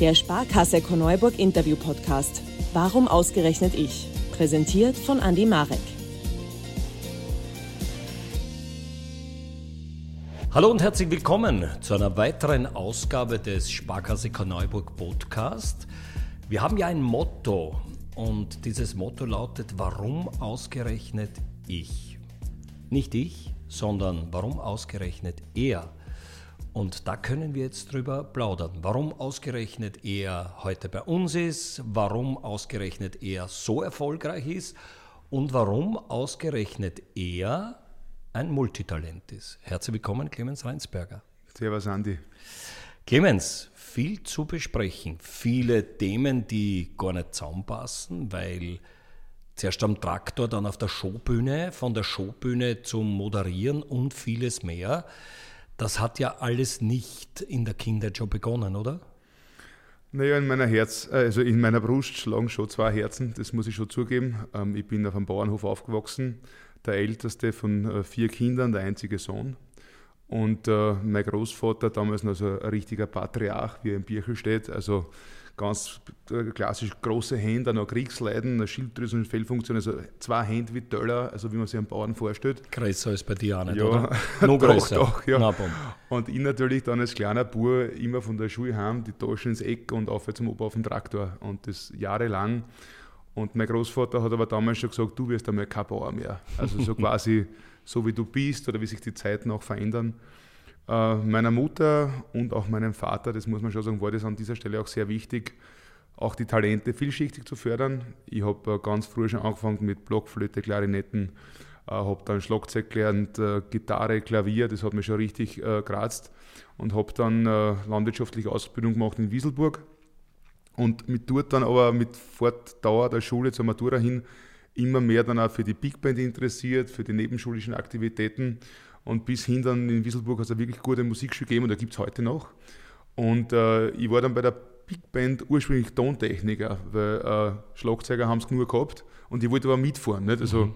Der Sparkasse Korneuburg Interview Podcast. Warum ausgerechnet ich? Präsentiert von Andy Marek. Hallo und herzlich willkommen zu einer weiteren Ausgabe des Sparkasse Korneuburg Podcast. Wir haben ja ein Motto und dieses Motto lautet, warum ausgerechnet ich? Nicht ich, sondern warum ausgerechnet er? Und da können wir jetzt drüber plaudern. Warum ausgerechnet er heute bei uns ist, warum ausgerechnet er so erfolgreich ist und warum ausgerechnet er ein Multitalent ist. Herzlich willkommen, Clemens Reinsberger. Servus, Andi. Clemens, viel zu besprechen, viele Themen, die gar nicht zusammenpassen, weil zuerst am Traktor, dann auf der Showbühne, von der Showbühne zum Moderieren und vieles mehr. Das hat ja alles nicht in der Kindheit schon begonnen, oder? Naja, in meiner Herz, also in meiner Brust schlagen schon zwei Herzen, das muss ich schon zugeben. Ähm, ich bin auf einem Bauernhof aufgewachsen, der älteste von äh, vier Kindern, der einzige Sohn. Und äh, mein Großvater, damals noch so ein richtiger Patriarch, wie er im Birchel steht, also ganz äh, klassisch große Hände, noch Kriegsleiden, eine Schilddrüsen- und Fehlfunktion, also zwei Hände wie Töller, also wie man sich einen Bauern vorstellt. Größer als bei dir auch nicht, ja, oder? Noch größer. Doch, doch, ja. Na, und ich natürlich dann als kleiner Bub immer von der Schule heim, die Taschen ins Eck und auf zum Opa auf den Traktor. Und das jahrelang. Und mein Großvater hat aber damals schon gesagt, du wirst einmal kein Bauer mehr. Also so quasi so wie du bist oder wie sich die Zeiten auch verändern. Äh, meiner Mutter und auch meinem Vater, das muss man schon sagen, war das an dieser Stelle auch sehr wichtig, auch die Talente vielschichtig zu fördern. Ich habe äh, ganz früh schon angefangen mit Blockflöte, Klarinetten, äh, habe dann Schlagzeug gelernt, Gitarre, Klavier, das hat mich schon richtig geratzt und habe dann landwirtschaftliche Ausbildung gemacht in Wieselburg und mit dort dann aber mit Fortdauer der Schule zur Matura hin immer mehr dann auch für die Big Band interessiert, für die nebenschulischen Aktivitäten und bis hin dann in Wieselburg hat es eine wirklich gute Musikschule gegeben und da gibt es heute noch. Und äh, ich war dann bei der Big Band ursprünglich Tontechniker, weil äh, Schlagzeuger haben es genug gehabt und ich wollte aber mitfahren. Nicht? Also, mhm.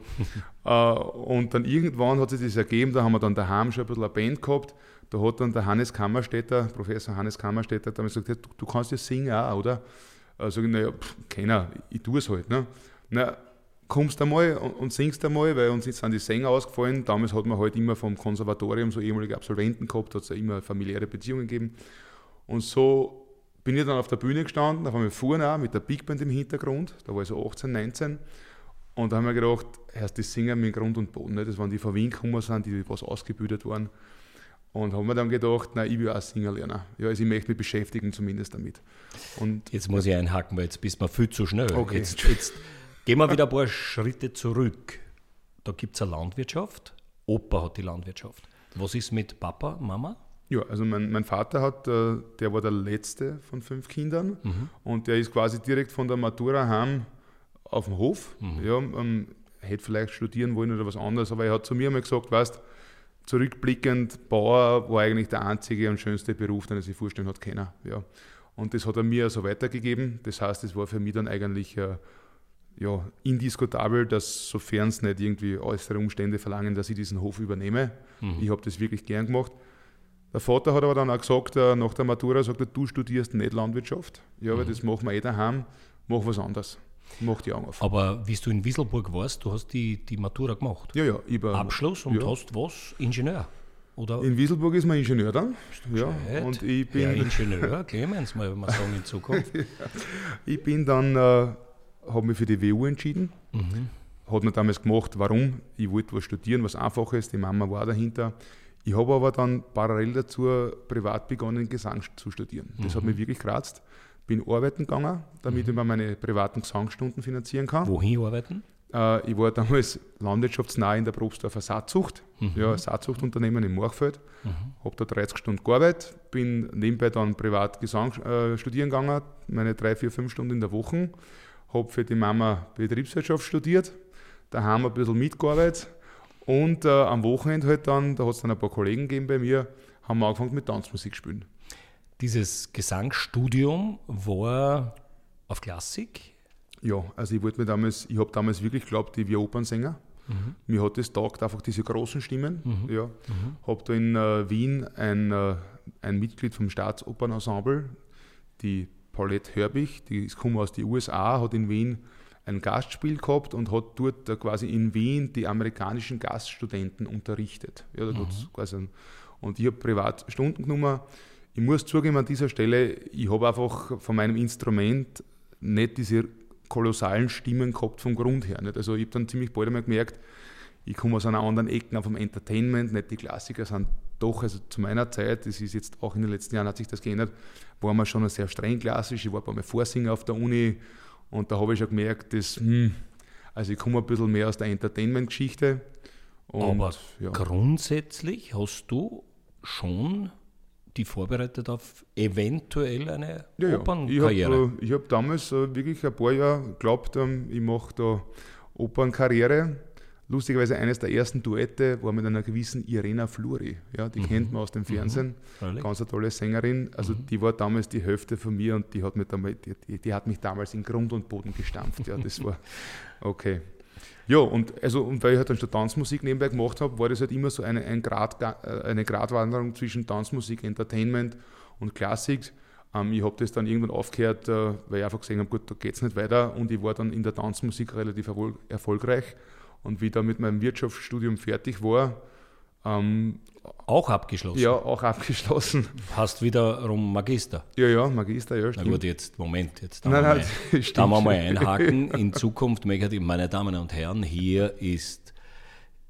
äh, und dann irgendwann hat sich das ergeben, da haben wir dann daheim schon ein bisschen eine Band gehabt. Da hat dann der Hannes Kammerstädter, Professor Hannes Kammerstädter, damals gesagt, du, du kannst ja singen auch, oder? Äh, sag ich, naja, keiner, ich tue es halt. Ne? Na, kommst einmal und, und singst einmal, weil uns jetzt sind die Sänger ausgefallen. Damals hat man halt immer vom Konservatorium so ehemalige Absolventen gehabt, hat es ja immer familiäre Beziehungen gegeben. Und so bin ich dann auf der Bühne gestanden, da haben wir vorne auch mit der Big Band im Hintergrund, da war ich so 18, 19. Und da haben wir gedacht, erst die singen mit Grund und Boden. Das waren die von Wien gekommen sind, die was ausgebildet waren. Und haben wir dann gedacht, na, ich will auch singen lernen. Ja, also ich möchte mich beschäftigen zumindest damit. Und jetzt muss ich einhaken, weil jetzt bist du viel zu schnell. Okay. Jetzt, jetzt Gehen wir wieder ein paar Schritte zurück. Da gibt es eine Landwirtschaft. Opa hat die Landwirtschaft. Was ist mit Papa, Mama? Ja, also mein, mein Vater hat, äh, der war der letzte von fünf Kindern mhm. und der ist quasi direkt von der Matura heim auf dem Hof. Mhm. Ja, ähm, hätte vielleicht studieren wollen oder was anderes, aber er hat zu mir mal gesagt, weißt, zurückblickend, Bauer war eigentlich der einzige und schönste Beruf, den er sich vorstellen hat können. Ja. Und das hat er mir so weitergegeben. Das heißt, es war für mich dann eigentlich äh, ja, indiskutabel, dass sofern es nicht irgendwie äußere Umstände verlangen, dass ich diesen Hof übernehme. Mhm. Ich habe das wirklich gern gemacht. Der Vater hat aber dann auch gesagt, äh, nach der Matura, sagt er, du studierst nicht Landwirtschaft. Ja, aber mhm. das machen wir eh daheim, mach was anderes. Mach die Augen auf. Aber wie du in Wieselburg warst, du hast die, die Matura gemacht. Ja, ja. Über, Abschluss und ja. hast was? Ingenieur? Oder? In Wieselburg ist man Ingenieur dann. Ja, und ich bin ja, Ingenieur, Clemens, mal man sagen in Zukunft. ich bin dann äh, habe mich für die WU entschieden. Mhm. Hat man damals gemacht, warum? Ich wollte was studieren, was einfach ist. Die Mama war dahinter. Ich habe aber dann parallel dazu privat begonnen, Gesang zu studieren. Das mhm. hat mich wirklich geratzt. Bin arbeiten gegangen, damit mhm. ich mir meine privaten Gesangsstunden finanzieren kann. Wohin arbeiten? Äh, ich war damals landwirtschaftsnah in der Probstdorfer Saatzucht, mhm. ja, Saatzuchtunternehmen in Morchfeld. Mhm. Habe da 30 Stunden gearbeitet, bin nebenbei dann privat Gesang äh, studieren gegangen, meine drei, vier, fünf Stunden in der Woche habe für die Mama Betriebswirtschaft studiert, daheim ein bisschen mitgearbeitet und äh, am Wochenende halt dann, da hat es dann ein paar Kollegen gegeben bei mir, haben wir angefangen mit Tanzmusik spielen. Dieses Gesangsstudium war auf Klassik? Ja, also ich wollte mir damals, ich habe damals wirklich geglaubt, ich wäre Opernsänger. Mhm. Mir hat das taugt, einfach diese großen Stimmen. Mhm. Ja. Mhm. Habe da in äh, Wien ein, äh, ein Mitglied vom Staatsoperensemble, die Paulette Herbig, die ist kommt aus den USA, hat in Wien ein Gastspiel gehabt und hat dort quasi in Wien die amerikanischen Gaststudenten unterrichtet. Ja, da mhm. quasi, und ich habe privat Stunden genommen. Ich muss zugeben an dieser Stelle, ich habe einfach von meinem Instrument nicht diese kolossalen Stimmen gehabt vom Grund her. Nicht? Also ich habe dann ziemlich bald einmal gemerkt, ich komme aus einer anderen Ecke vom Entertainment, nicht die Klassiker sind doch, also zu meiner Zeit, das ist jetzt auch in den letzten Jahren hat sich das geändert, war man schon sehr streng klassisch. Ich war bei mir Vorsinger auf der Uni und da habe ich schon gemerkt, dass, hm, also ich komme ein bisschen mehr aus der Entertainment-Geschichte. Aber ja. grundsätzlich hast du schon die vorbereitet auf eventuell eine ja, Opernkarriere? Ich habe hab damals äh, wirklich ein paar Jahre geglaubt, ähm, ich mache da Opernkarriere. Lustigerweise eines der ersten Duette war mit einer gewissen Irena Fluri. Ja, die mhm. kennt man aus dem mhm. Fernsehen. Mhm. Ganz eine tolle Sängerin. Also mhm. die war damals die Hälfte von mir und die hat, mich damals, die, die hat mich damals in Grund und Boden gestampft. Ja, das war okay. Ja, und, also, und weil ich halt dann schon Tanzmusik nebenbei gemacht habe, war das halt immer so eine, ein Grad, äh, eine Gratwanderung zwischen Tanzmusik, Entertainment und Klassik. Ähm, ich habe das dann irgendwann aufgehört, äh, weil ich einfach gesehen habe, gut, da geht es nicht weiter und ich war dann in der Tanzmusik relativ erfolgreich und wie ich da mit meinem Wirtschaftsstudium fertig war, ähm, auch abgeschlossen? Ja, auch abgeschlossen. Hast wiederum Magister? Ja, ja, Magister, ja, stimmt. Na gut, jetzt, Moment, jetzt da, nein, nein, mal, da wir mal einhaken. In Zukunft, meine Damen und Herren, hier ist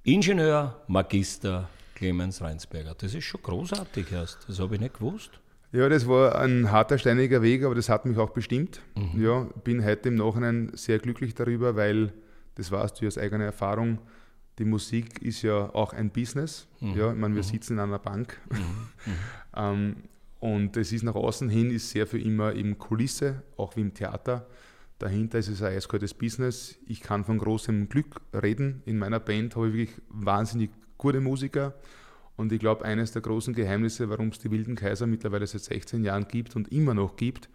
Ingenieur, Magister Clemens Reinsberger. Das ist schon großartig erst, das habe ich nicht gewusst. Ja, das war ein harter, steiniger Weg, aber das hat mich auch bestimmt. Mhm. Ja, bin heute im Nachhinein sehr glücklich darüber, weil das weißt du aus eigener Erfahrung, die Musik ist ja auch ein Business. Mhm. Ja, ich meine, wir mhm. sitzen in einer Bank. Mhm. mhm. ähm, und es ist nach außen hin ist sehr für immer eben Kulisse, auch wie im Theater. Dahinter ist es ein eiskaltes Business. Ich kann von großem Glück reden. In meiner Band habe ich wirklich wahnsinnig gute Musiker. Und ich glaube, eines der großen Geheimnisse, warum es die Wilden Kaiser mittlerweile seit 16 Jahren gibt und immer noch gibt,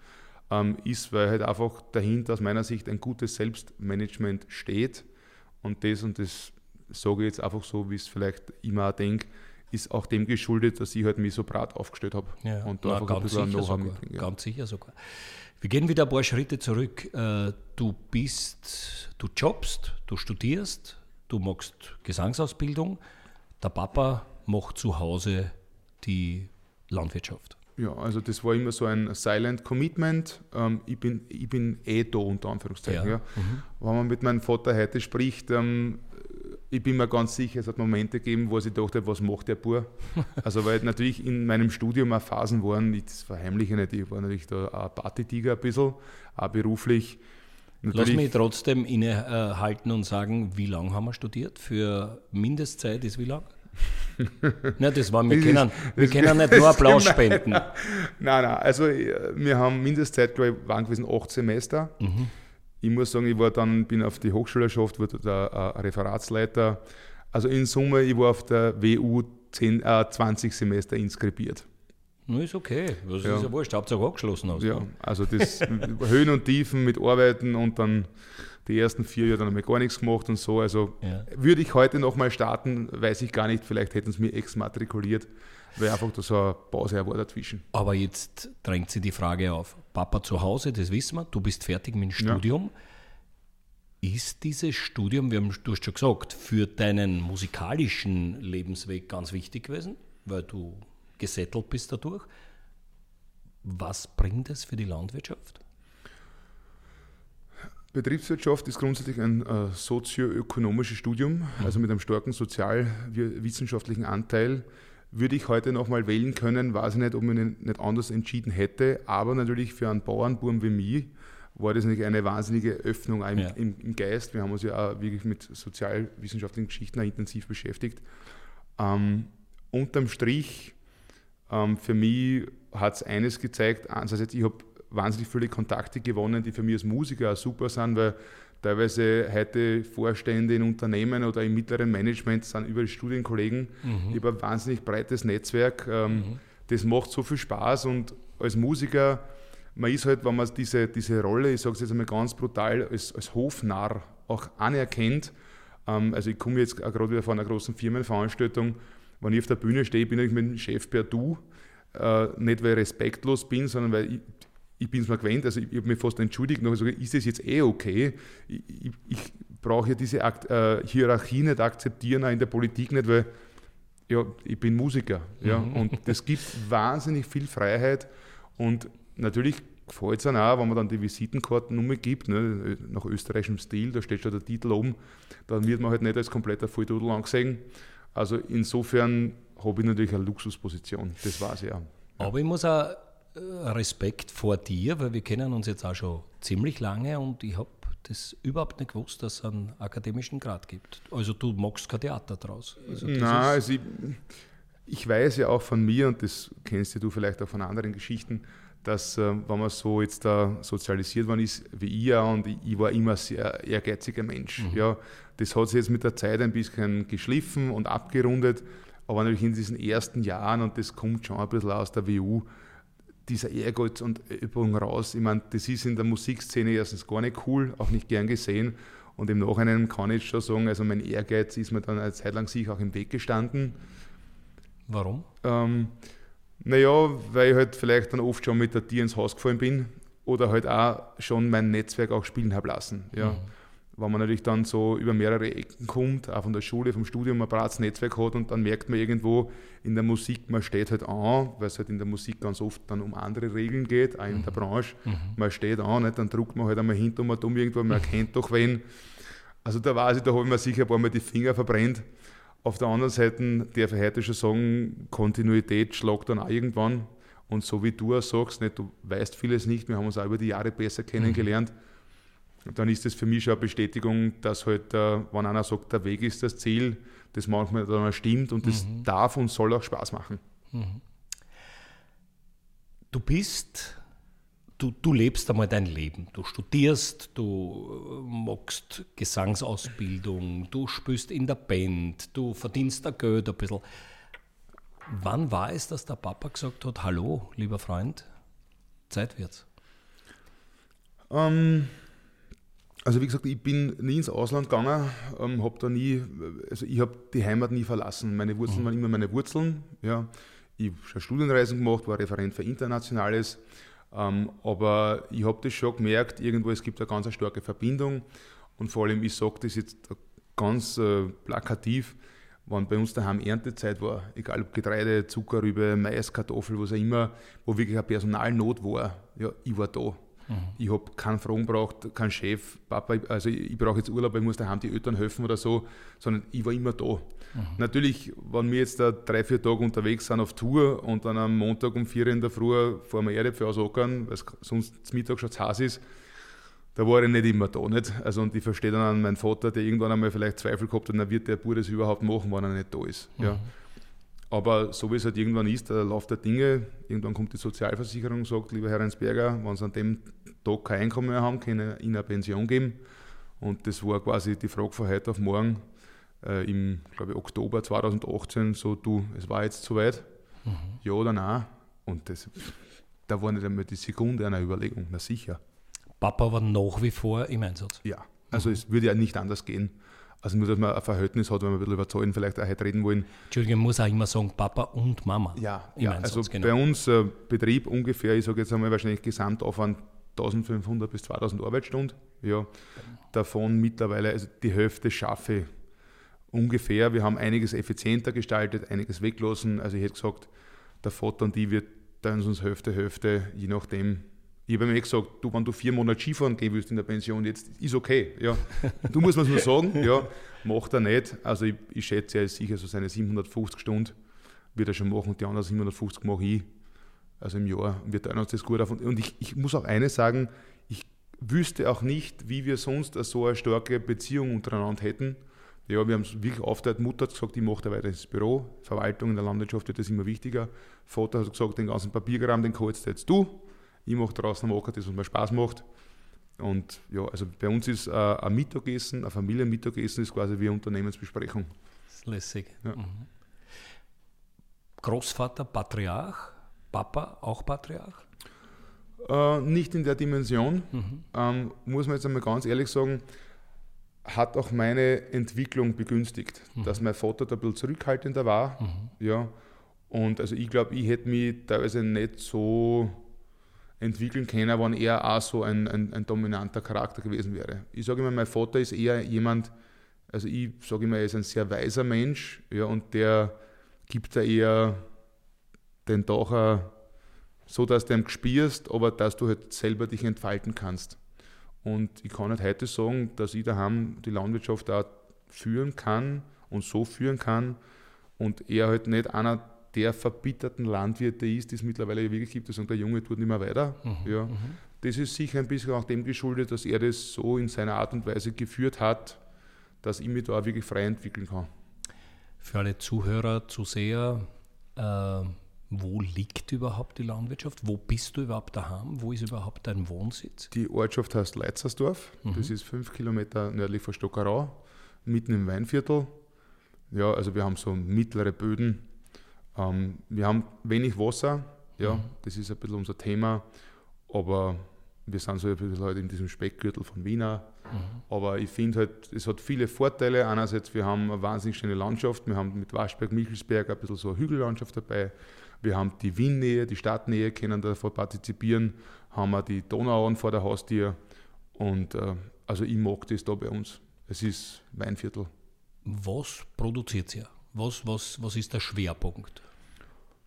ähm, ist, weil halt einfach dahinter aus meiner Sicht ein gutes Selbstmanagement steht. Und das, und das sage ich jetzt einfach so, wie es vielleicht immer denke, ist auch dem geschuldet, dass ich halt mich so brat aufgestellt habe. Ja, und da na, einfach ganz, ein sicher sogar, ja. ganz sicher sogar. Wir gehen wieder ein paar Schritte zurück. Äh, du bist, du jobbst, du studierst, du machst Gesangsausbildung. Der Papa macht zu Hause die Landwirtschaft. Ja, also das war immer so ein Silent Commitment. Ähm, ich, bin, ich bin eh da, unter Anführungszeichen. Ja. ja. Mhm. Wenn man mit meinem Vater heute spricht, ähm, ich bin mir ganz sicher, es hat Momente gegeben, wo ich dachte, was macht der Bur? Also weil natürlich in meinem Studium auch Phasen waren, ich, das verheimliche nicht, ich war natürlich da ein Partytiger ein bisschen, auch beruflich. Natürlich Lass mich trotzdem innehalten und sagen, wie lange haben wir studiert? Für Mindestzeit ist wie lang? Nein, das war, wir das können, ist, wir können nicht nur Applaus spenden. Nein, nein, also wir haben Mindestzeit, glaube ich, waren gewesen acht Semester. Mhm. Ich muss sagen, ich war dann, bin auf die Hochschule geschafft, wurde da ein Referatsleiter. Also in Summe, ich war auf der WU 10, äh, 20 Semester inskribiert. No, ist okay, das ja. ist ja wurscht, Hauptsache angeschlossen hast. Ja, also das Höhen und Tiefen mit Arbeiten und dann die ersten vier Jahre dann haben wir gar nichts gemacht und so. Also ja. würde ich heute nochmal starten, weiß ich gar nicht, vielleicht hätten sie mir exmatrikuliert, weil einfach da so eine Pause war dazwischen. Aber jetzt drängt sich die Frage auf, Papa zu Hause, das wissen wir, du bist fertig mit dem Studium. Ja. Ist dieses Studium, wir haben, du hast schon gesagt, für deinen musikalischen Lebensweg ganz wichtig gewesen, weil du gesettelt bist dadurch? Was bringt es für die Landwirtschaft? Betriebswirtschaft ist grundsätzlich ein äh, sozioökonomisches Studium, mhm. also mit einem starken sozialwissenschaftlichen Anteil. Würde ich heute nochmal wählen können, weiß ich nicht, ob ich nicht anders entschieden hätte, aber natürlich für einen Bauernburm wie mich war das natürlich eine wahnsinnige Öffnung im, ja. im, im, Geist. Wir haben uns ja auch wirklich mit sozialwissenschaftlichen Geschichten intensiv beschäftigt. Ähm, unterm Strich, ähm, für mich hat es eines gezeigt, einerseits, ich habe wahnsinnig viele Kontakte gewonnen, die für mich als Musiker auch super sind, weil teilweise heute Vorstände in Unternehmen oder im mittleren Management sind über die Studienkollegen. Mhm. Ich habe ein wahnsinnig breites Netzwerk. Ähm, mhm. Das macht so viel Spaß und als Musiker, man ist halt, wenn man diese, diese Rolle, ich sage es jetzt einmal ganz brutal, als, als Hofnarr auch anerkennt. Ähm, also ich komme jetzt gerade wieder von einer großen Firmenveranstaltung, wenn ich auf der Bühne stehe, bin ich mit dem Chef per Du. Äh, nicht weil ich respektlos bin, sondern weil ich, ich bin es mal gewöhnt, also ich, ich habe mich fast entschuldigt, noch gesagt, ist das jetzt eh okay? Ich, ich, ich brauche ja diese Akt, äh, Hierarchie nicht akzeptieren, auch in der Politik nicht, weil ja, ich bin Musiker. Ja, mhm. Und das gibt wahnsinnig viel Freiheit und natürlich gefällt es auch, wenn man dann die Visitenkarten gibt, ne, nach österreichischem Stil, da steht schon der Titel oben, dann wird man halt nicht als kompletter Volldudel angesehen. Also insofern habe ich natürlich eine Luxusposition, das weiß ich ja. Aber ich muss auch Respekt vor dir, weil wir kennen uns jetzt auch schon ziemlich lange und ich habe das überhaupt nicht gewusst, dass es einen akademischen Grad gibt. Also du magst kein Theater draus. Also Nein, also ich, ich, weiß ja auch von mir, und das kennst du vielleicht auch von anderen Geschichten, dass, äh, wenn man so jetzt da sozialisiert worden ist, wie ich ja, und ich, ich war immer ein sehr ehrgeiziger Mensch. Mhm. Ja, das hat sich jetzt mit der Zeit ein bisschen geschliffen und abgerundet, aber natürlich in diesen ersten Jahren, und das kommt schon ein bisschen aus der WU, dieser Ehrgeiz und Übung raus. Ich meine, das ist in der Musikszene erstens gar nicht cool, auch nicht gern gesehen. Und im Nachhinein kann ich schon sagen, also mein Ehrgeiz ist mir dann eine Zeit lang sicher auch im Weg gestanden. Warum? Ähm, naja, weil ich halt vielleicht dann oft schon mit der Tier ins Haus gefallen bin oder halt auch schon mein Netzwerk auch spielen habe lassen. Ja. Mhm. Wenn man natürlich dann so über mehrere Ecken kommt, auch von der Schule, vom Studium, ein breites Netzwerk hat und dann merkt man irgendwo in der Musik, man steht halt an, weil es halt in der Musik ganz oft dann um andere Regeln geht, auch in mhm. der Branche. Mhm. Man steht an, nicht? dann druckt man halt einmal hinter und dumm irgendwo, man erkennt doch wen. Also da weiß ich, da habe ich mir sicher ein paar Mal die Finger verbrennt. Auf der anderen Seite darf ich heute schon sagen, Kontinuität schlagt dann auch irgendwann. Und so wie du auch sagst, nicht, du weißt vieles nicht, wir haben uns auch über die Jahre besser kennengelernt. Mhm. Dann ist das für mich schon eine Bestätigung, dass halt, äh, wenn einer sagt, der Weg ist das Ziel, das manchmal dann auch stimmt und das mhm. darf und soll auch Spaß machen. Mhm. Du bist du, du lebst einmal dein Leben. Du studierst, du äh, machst Gesangsausbildung, du spielst in der Band, du verdienst da Geld ein bisschen. Wann war es, dass der Papa gesagt hat, hallo, lieber Freund, Zeit wird's? Ähm, also wie gesagt, ich bin nie ins Ausland gegangen, ähm, habe da nie, also ich habe die Heimat nie verlassen. Meine Wurzeln mhm. waren immer meine Wurzeln. Ja. Ich habe schon Studienreisen gemacht, war Referent für Internationales ähm, aber ich habe das schon gemerkt, irgendwo es gibt eine ganz eine starke Verbindung und vor allem, ich sage das jetzt ganz äh, plakativ, wenn bei uns daheim Erntezeit war, egal ob Getreide, Zuckerrübe, Mais, Kartoffel, was auch immer, wo wirklich eine Personalnot war, ja, ich war da. Mhm. Ich habe keinen Fragen braucht, keinen Chef, Papa, also ich, ich brauche jetzt Urlaub, ich muss daheim die Eltern helfen oder so, sondern ich war immer da. Mhm. Natürlich, wenn wir jetzt da drei, vier Tage unterwegs sind auf Tour und dann am Montag um vier in der Früh fahren wir Erdäpfel ausackern, weil es sonst zum Mittag schon zu heiß ist, da war ich nicht immer da. Nicht? Also, und ich verstehe dann an meinen Vater, der irgendwann einmal vielleicht Zweifel gehabt hat, dann wird der Bub das überhaupt machen, wenn er nicht da ist. Mhm. Ja. Aber so wie es halt irgendwann ist, der Lauf der Dinge, irgendwann kommt die Sozialversicherung und sagt, lieber Herr Rensberger, wenn Sie an dem Tag kein Einkommen mehr haben, können Ihnen eine Pension geben. Und das war quasi die Frage von heute auf morgen äh, im, glaube ich, Oktober 2018, so du, es war jetzt soweit, mhm. ja oder nein. Und das, da war nicht einmal die Sekunde einer Überlegung, na sicher. Papa war nach wie vor im Einsatz? Ja, also mhm. es würde ja nicht anders gehen. Also nur, dass man ein Verhältnis hat, wenn wir ein bisschen über Zahlen vielleicht auch heute reden wollen. Entschuldigung, man muss auch immer sagen, Papa und Mama. Ja, ja also genau. bei uns äh, Betrieb ungefähr, ich sage jetzt einmal wahrscheinlich Gesamtaufwand 1500 bis 2000 Arbeitsstunden. Ja, davon mittlerweile, also die Hälfte schaffe ich ungefähr. Wir haben einiges effizienter gestaltet, einiges weglassen. Also ich hätte gesagt, der Vater und ich wird dann uns Hälfte, Hälfte, je nachdem, ich habe mir gesagt, du, wenn du vier Monate Skifahren gehen willst in der Pension, jetzt ist okay. Ja. Du musst mir nur sagen, ja, macht er nicht. Also ich, ich schätze, er ist sicher so seine 750 Stunden wird er schon machen, die anderen 750 mache ich. Also im Jahr wir teilen uns das gut auf. Und ich, ich muss auch eines sagen, ich wüsste auch nicht, wie wir sonst so eine starke Beziehung untereinander hätten. Ja, wir haben es wirklich aufgeteilt. Mutter hat gesagt, ich mache da weiter ins Büro. Verwaltung in der Landwirtschaft wird das immer wichtiger. Vater hat gesagt, den ganzen Papierkram, den kannst jetzt du. Ich mache draußen am Acker das, was mir Spaß macht. Und ja, also bei uns ist äh, ein Mittagessen, ein Familienmittagessen ist quasi wie eine Unternehmensbesprechung. Das ist lässig. Ja. Mhm. Großvater Patriarch, Papa auch Patriarch? Äh, nicht in der Dimension. Mhm. Ähm, muss man jetzt einmal ganz ehrlich sagen, hat auch meine Entwicklung begünstigt, mhm. dass mein Vater da ein bisschen zurückhaltender war. Mhm. Ja. Und also ich glaube, ich hätte mich teilweise nicht so entwickeln können, wenn er auch so ein, ein, ein dominanter Charakter gewesen wäre. Ich sage immer, mein Vater ist eher jemand, also ich sage immer, er ist ein sehr weiser Mensch ja, und der gibt da eher den Tag so, dass du ihn spürst, aber dass du halt selber dich entfalten kannst. Und ich kann halt heute sagen, dass ich daheim die Landwirtschaft auch führen kann und so führen kann und er halt nicht einer der verbitterten Landwirte ist, die es mittlerweile wirklich gibt, sagen, der Junge tut nicht mehr weiter. Mhm, ja. Mhm. Das ist sicher ein bisschen auch dem geschuldet, dass er das so in seiner Art und Weise geführt hat, dass ich mich da auch wirklich frei entwickeln kann. Für alle Zuhörer, Zuseher, äh, wo liegt überhaupt die Landwirtschaft? Wo bist du überhaupt daheim? Wo ist überhaupt dein Wohnsitz? Die Ortschaft heißt Leitzersdorf. Mhm. Das ist fünf Kilometer nördlich von Stockerau, mitten im Weinviertel. Ja, also wir haben so mittlere Böden. Ähm, wir haben wenig Wasser. Ja, mhm. das ist ein bisschen unser Thema. Aber wir sind so ein bisschen halt in diesem Speckgürtel von Wiener. Mhm. Aber ich finde halt, es hat viele Vorteile. Einerseits, wir haben eine wahnsinnig schöne Landschaft. Wir haben mit Waschberg, Michelsberg ein bisschen so eine Hügellandschaft dabei. Wir haben die Winnnähe, die Stadtnähe, können davon partizipieren. Haben wir die Donauern vor der Haustür. Und äh, also ich mag das da bei uns. Es ist Weinviertel. Was produziert ihr? Was, was, was ist der Schwerpunkt?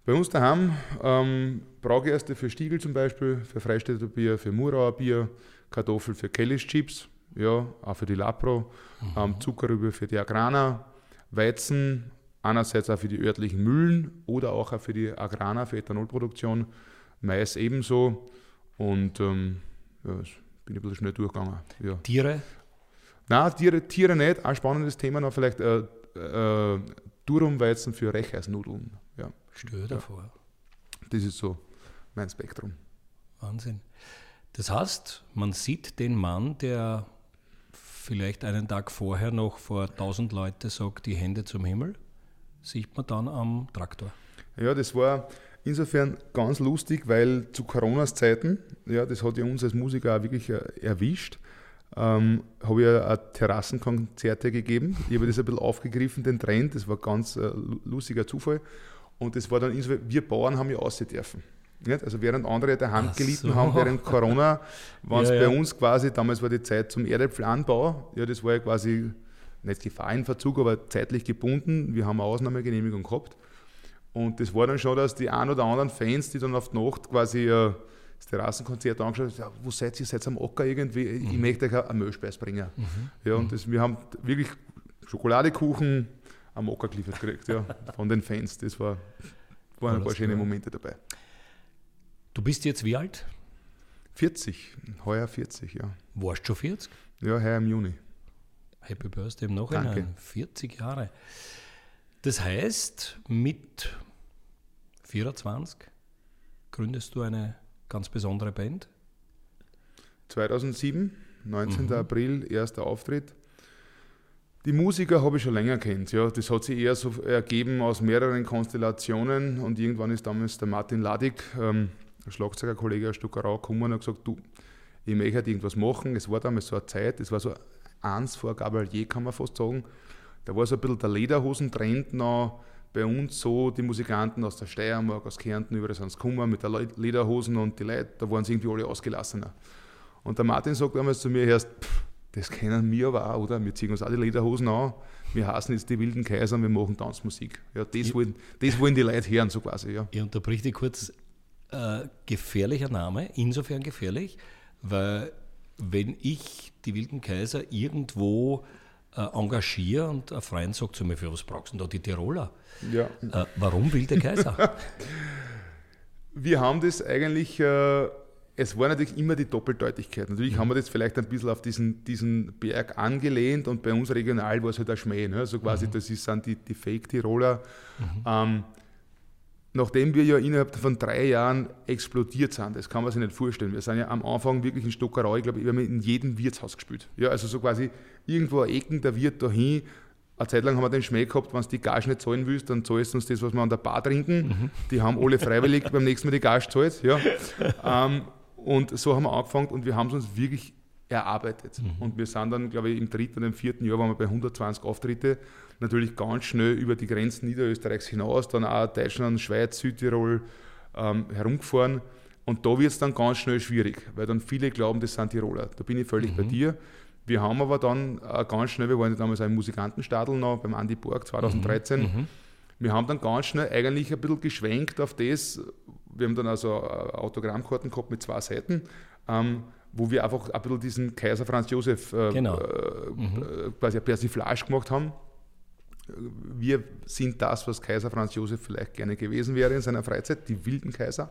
Bei uns daheim ähm, Braugerste für Stiegel zum Beispiel, für Freistädter Bier, für Murauer Bier, Kartoffel für Kellis Chips, ja, auch für die Lapro, mhm. ähm, Zuckerrübe für die Agrana, Weizen, einerseits auch für die örtlichen Mühlen oder auch für die Agrana, für Ethanolproduktion, Mais ebenso und ähm, ja, bin ich ein bisschen schnell durchgegangen. Ja. Tiere? Nein, Tiere, Tiere nicht. Ein spannendes Thema noch vielleicht äh, äh, Durumweizen für Recheisnudeln. Ja. Stell dir vor. Das ist so mein Spektrum. Wahnsinn. Das heißt, man sieht den Mann, der vielleicht einen Tag vorher noch vor 1000 Leute sagt, die Hände zum Himmel, sieht man dann am Traktor. Ja, das war insofern ganz lustig, weil zu Coronas Zeiten, ja, das hat ja uns als Musiker auch wirklich äh, erwischt, ähm, habe ich ja Terrassenkonzerte gegeben. Ich habe das ein bisschen aufgegriffen, den Trend, das war ganz äh, lustiger Zufall. Und das war dann insofern, wir Bauern haben ja aussehen dürfen. Nicht? Also während andere der Hand gelitten so. haben während Corona, waren es ja, bei ja. uns quasi, damals war die Zeit zum Erdäpfelanbau, ja, das war ja quasi nicht Gefahr in Verzug, aber zeitlich gebunden. Wir haben eine Ausnahmegenehmigung gehabt. Und das war dann schon, dass die ein oder anderen Fans, die dann auf die Nacht quasi äh, Terrassenkonzert angeschaut ja, wo seid ihr, seid ihr am Ocker irgendwie? Mhm. Ich möchte euch eine Müllspeis bringen. Mhm. Ja, und das, wir haben wirklich Schokoladekuchen, am Ocker geliefert gekriegt, ja, von den Fans. Das war, waren ein paar schöne Momente dabei. Du bist jetzt wie alt? 40, heuer 40, ja. Warst du schon 40? Ja, heuer im Juni. Happy Birthday im Nachhinein. Danke. 40 Jahre. Das heißt, mit 24 gründest du eine ganz besondere Band? 2007, 19. Mhm. April, erster Auftritt. Die Musiker habe ich schon länger kennt. Ja. Das hat sich eher so ergeben aus mehreren Konstellationen und irgendwann ist damals der Martin Ladig, ähm, der Schlagzeugerkollege aus Stuckerau, gekommen und hat gesagt, du, ich möchte halt irgendwas machen. Es war damals so eine Zeit, es war so eins vor Gabalier, kann man fast sagen. Da war so ein bisschen der Lederhosen-Trend noch bei uns so, die Musikanten aus der Steiermark, aus Kärnten, überall sind sie gekommen mit der Lederhosen und die Leute, da waren sie irgendwie alle ausgelassener. Und der Martin sagt damals zu mir erst, pff, das kennen wir aber auch, oder? Wir ziehen uns auch die Lederhosen an, wir hassen jetzt die wilden Kaiser und wir machen Tanzmusik. Ja, das, wollen, das wollen die Leute hören, so quasi. Ja. Ich unterbrich dich kurz. Äh, gefährlicher Name, insofern gefährlich, weil wenn ich die wilden Kaiser irgendwo äh, engagiere und ein Freund sagt zu mir, für was brauchst du denn da die Tiroler? Ja. Äh, warum wilde Kaiser? wir haben das eigentlich äh, es war natürlich immer die Doppeldeutigkeit. Natürlich mhm. haben wir das vielleicht ein bisschen auf diesen, diesen Berg angelehnt und bei uns regional war es halt ein Schmäh. Ne? Also quasi, mhm. das ist, sind die, die Fake-Tiroler. Mhm. Ähm, nachdem wir ja innerhalb von drei Jahren explodiert sind, das kann man sich nicht vorstellen. Wir sind ja am Anfang wirklich in Stockerau, ich glaube, wir haben in jedem Wirtshaus gespielt. Ja, also so quasi irgendwo ein Ecken, der Wirt dahin. Eine Zeit lang haben wir den Schmäh gehabt, wenn du die Gage nicht zahlen willst, dann zahlst du uns das, was wir an der Bar trinken. Mhm. Die haben alle freiwillig beim nächsten Mal die Gage gezahlt. Ja. ähm, und so haben wir angefangen und wir haben es uns wirklich erarbeitet. Mhm. Und wir sind dann, glaube ich, im dritten oder im vierten Jahr waren wir bei 120 Auftritte. Natürlich ganz schnell über die Grenzen Niederösterreichs hinaus, dann auch Deutschland, Schweiz, Südtirol ähm, herumgefahren. Und da wird es dann ganz schnell schwierig, weil dann viele glauben, das sind Tiroler. Da bin ich völlig mhm. bei dir. Wir haben aber dann äh, ganz schnell, wir waren ja damals ein Musikantenstadel noch beim Andy Borg 2013. Mhm. mhm. Wir haben dann ganz schnell eigentlich ein bisschen geschwenkt auf das. Wir haben dann also äh, Autogrammkarten gehabt mit zwei Seiten, ähm, wo wir einfach ein bisschen diesen Kaiser Franz Josef äh, genau. äh, mhm. Äh, quasi eine Persiflage gemacht haben. Wir sind das, was Kaiser Franz Josef vielleicht gerne gewesen wäre in seiner Freizeit, die wilden Kaiser.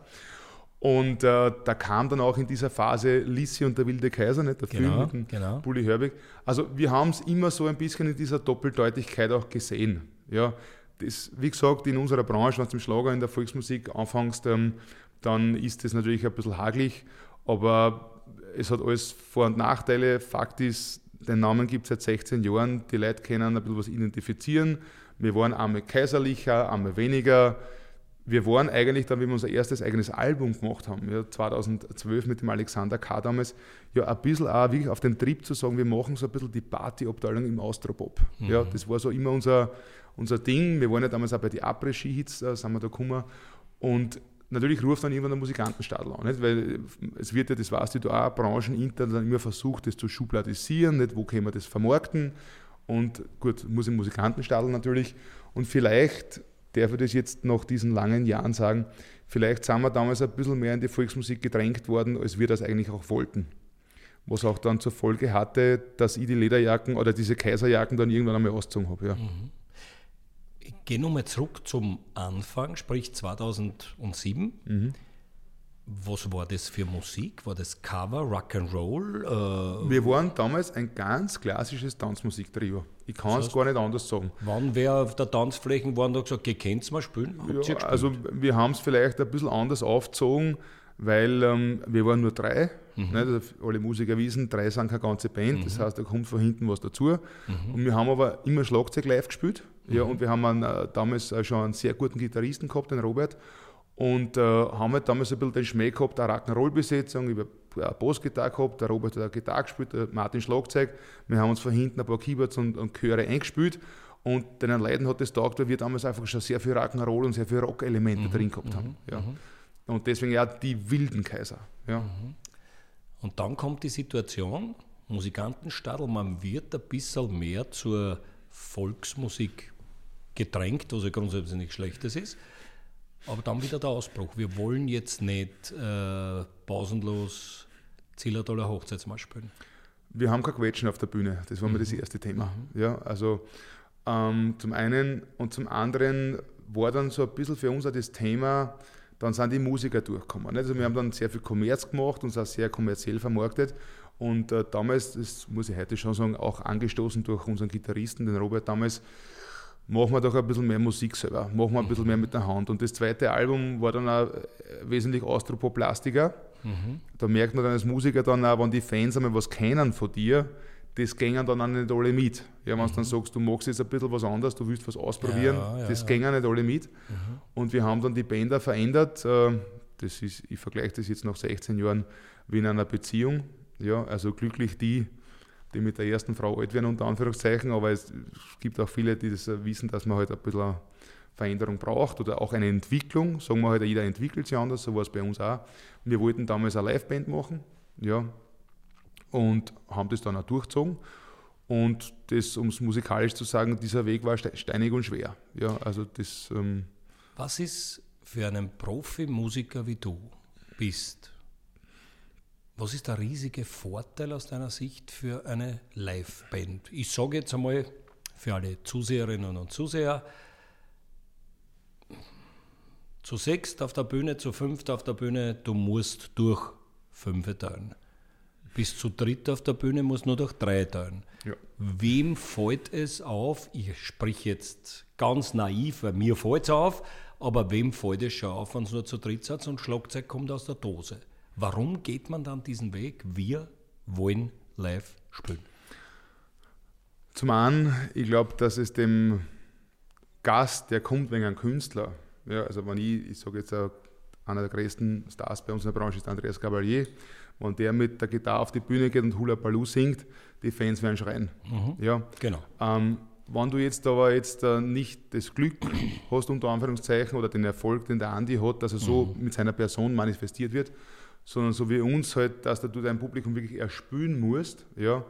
Und äh, da kam dann auch in dieser Phase Lissi und der wilde Kaiser, nicht der genau, Film mit dem genau. Bulli Herbig. Also wir haben es immer so ein bisschen in dieser Doppeldeutigkeit auch gesehen. Ja, das, wie gesagt, in unserer Branche, wenn du im Schlager in der Volksmusik anfängst, ähm, dann ist das natürlich ein bisschen haglich, aber es hat alles Vor- und Nachteile. Fakt ist, den Namen gibt es seit 16 Jahren, die Leute können ein bisschen was identifizieren. Wir waren einmal kaiserlicher, einmal weniger wir waren eigentlich dann, wie wir unser erstes eigenes Album gemacht haben, ja, 2012 mit dem Alexander K. damals, ja ein bisschen auch wirklich auf den Trip zu sagen, wir machen so ein bisschen die Partyabteilung im Austropop. Mhm. Ja, das war so immer unser, unser Ding. Wir waren ja damals auch bei den Après-Ski-Hits, da sind wir da gekommen. Und natürlich ruft dann irgendwann der Musikantenstadel an, nicht? weil es wird ja, das weißt du, auch branchenintern dann immer versucht, das zu schubladisieren, nicht? wo können wir das vermarkten. Und gut, muss im Musikantenstadel natürlich. Und vielleicht darf ich das jetzt nach diesen langen Jahren sagen, vielleicht sind wir damals ein bisschen mehr in die Volksmusik gedrängt worden, als wir das eigentlich auch wollten. Was auch dann zur Folge hatte, dass ich die Lederjacken oder diese Kaiserjacken dann irgendwann einmal ausgezogen habe. Ja. Mhm. Gehe nochmal zurück zum Anfang, sprich 2007. Mhm. Was war das für Musik? War das Cover, Rock'n'Roll? Äh wir waren damals ein ganz klassisches Tanzmusiktrio. Ich kann es gar nicht anders sagen. Wann wer auf der Tanzfläche waren da gesagt, ihr könnt es mal spielen? Ja, also wir haben es vielleicht ein bisschen anders aufgezogen, weil ähm, wir waren nur drei. Mhm. Ne, also alle Musiker wissen, drei sind keine ganze Band, mhm. das heißt, da kommt von hinten was dazu. Mhm. Und wir haben aber immer Schlagzeug live gespielt. Ja, mhm. und wir haben einen, äh, damals schon einen sehr guten Gitarristen gehabt, den Robert. Und äh, haben halt damals ein bisschen den Schmäh gehabt, eine Rock'n'Roll-Besetzung, über eine Bassgitarre gehabt, der Robert hat eine Gitarre gespielt, der Martin Schlagzeug. Wir haben uns von hinten ein paar Keyboards und, und Chöre eingespielt. Und den Leuten hat das taugt, weil wir damals einfach schon sehr viel Rock'n'Roll und sehr viele Rock-Elemente mhm, drin gehabt haben. Mhm, ja. Mhm. Und deswegen ja die wilden Kaiser. Ja. Mhm. Und dann kommt die Situation, Musikantenstadel, man wird ein bisschen mehr zur Volksmusik gedrängt, was ja grundsätzlich nichts Schlechtes ist. Aber dann wieder der Ausbruch. Wir wollen jetzt nicht äh, pausenlos Zillertaler Hochzeitsmarsch spielen. Wir haben kein Quetschen auf der Bühne. Das war mhm. mir das erste Thema. Mhm. Ja, also ähm, zum einen und zum anderen war dann so ein bisschen für uns auch das Thema, dann sind die Musiker durchgekommen. Nicht? Also wir haben dann sehr viel Kommerz gemacht, uns auch sehr kommerziell vermarktet und äh, damals, das muss ich heute schon sagen, auch angestoßen durch unseren Gitarristen, den Robert damals, machen wir doch ein bisschen mehr Musik selber, machen wir ein bisschen mehr mit der Hand. Und das zweite Album war dann auch wesentlich austropoplastiker. Mhm. Da merkt man dann als Musiker dann auch, wenn die Fans einmal was kennen von dir, das gängen dann auch nicht alle mit. Ja, wenn mhm. du dann sagst, du magst jetzt ein bisschen was anderes, du willst was ausprobieren, ja, ja, das ja. gängen nicht alle mit. Mhm. Und wir haben dann die Bänder verändert. Äh, das ist, ich vergleiche das jetzt nach 16 Jahren wie in einer Beziehung. Ja, also glücklich die, die mit der ersten Frau alt werden, unter Anführungszeichen, aber es, gibt auch viele, die das wissen, dass man halt ein bisschen Veränderung braucht oder auch eine Entwicklung. Sagen wir halt, jeder entwickelt sich anders, so war es bei uns auch. Wir wollten damals eine Liveband machen, ja, und haben das dann auch durchgezogen. Und das, um es musikalisch zu sagen, dieser Weg war steinig und schwer. Ja, also das, ähm Was ist für einen Profimusiker wie du bist was ist der riesige Vorteil aus deiner Sicht für eine Liveband? Ich sage jetzt einmal für alle Zuseherinnen und Zuseher, zu sechst auf der Bühne, zu fünft auf der Bühne, du musst durch fünf teilen. Bis zu dritt auf der Bühne musst du nur durch drei teilen. Ja. Wem fällt es auf? Ich sprich jetzt ganz naiv, weil mir fällt es auf, aber wem fällt es schon auf, wenn es nur zu dritt ist und Schlagzeug kommt aus der Dose? Warum geht man dann diesen Weg? Wir wollen live spielen. Zum einen, ich glaube, dass es dem Gast, der kommt wegen einem Künstler, ja, also wenn ich, ich sage jetzt, einer der größten Stars bei uns in der Branche ist Andreas Cavalier, wenn der mit der Gitarre auf die Bühne geht und Hula Baloo singt, die Fans werden schreien. Mhm. Ja, genau. Ähm, wenn du jetzt aber jetzt äh, nicht das Glück hast, unter Anführungszeichen, oder den Erfolg, den der Andi hat, dass er so mhm. mit seiner Person manifestiert wird, sondern so wie uns halt, dass du dein Publikum wirklich erspülen musst, ja,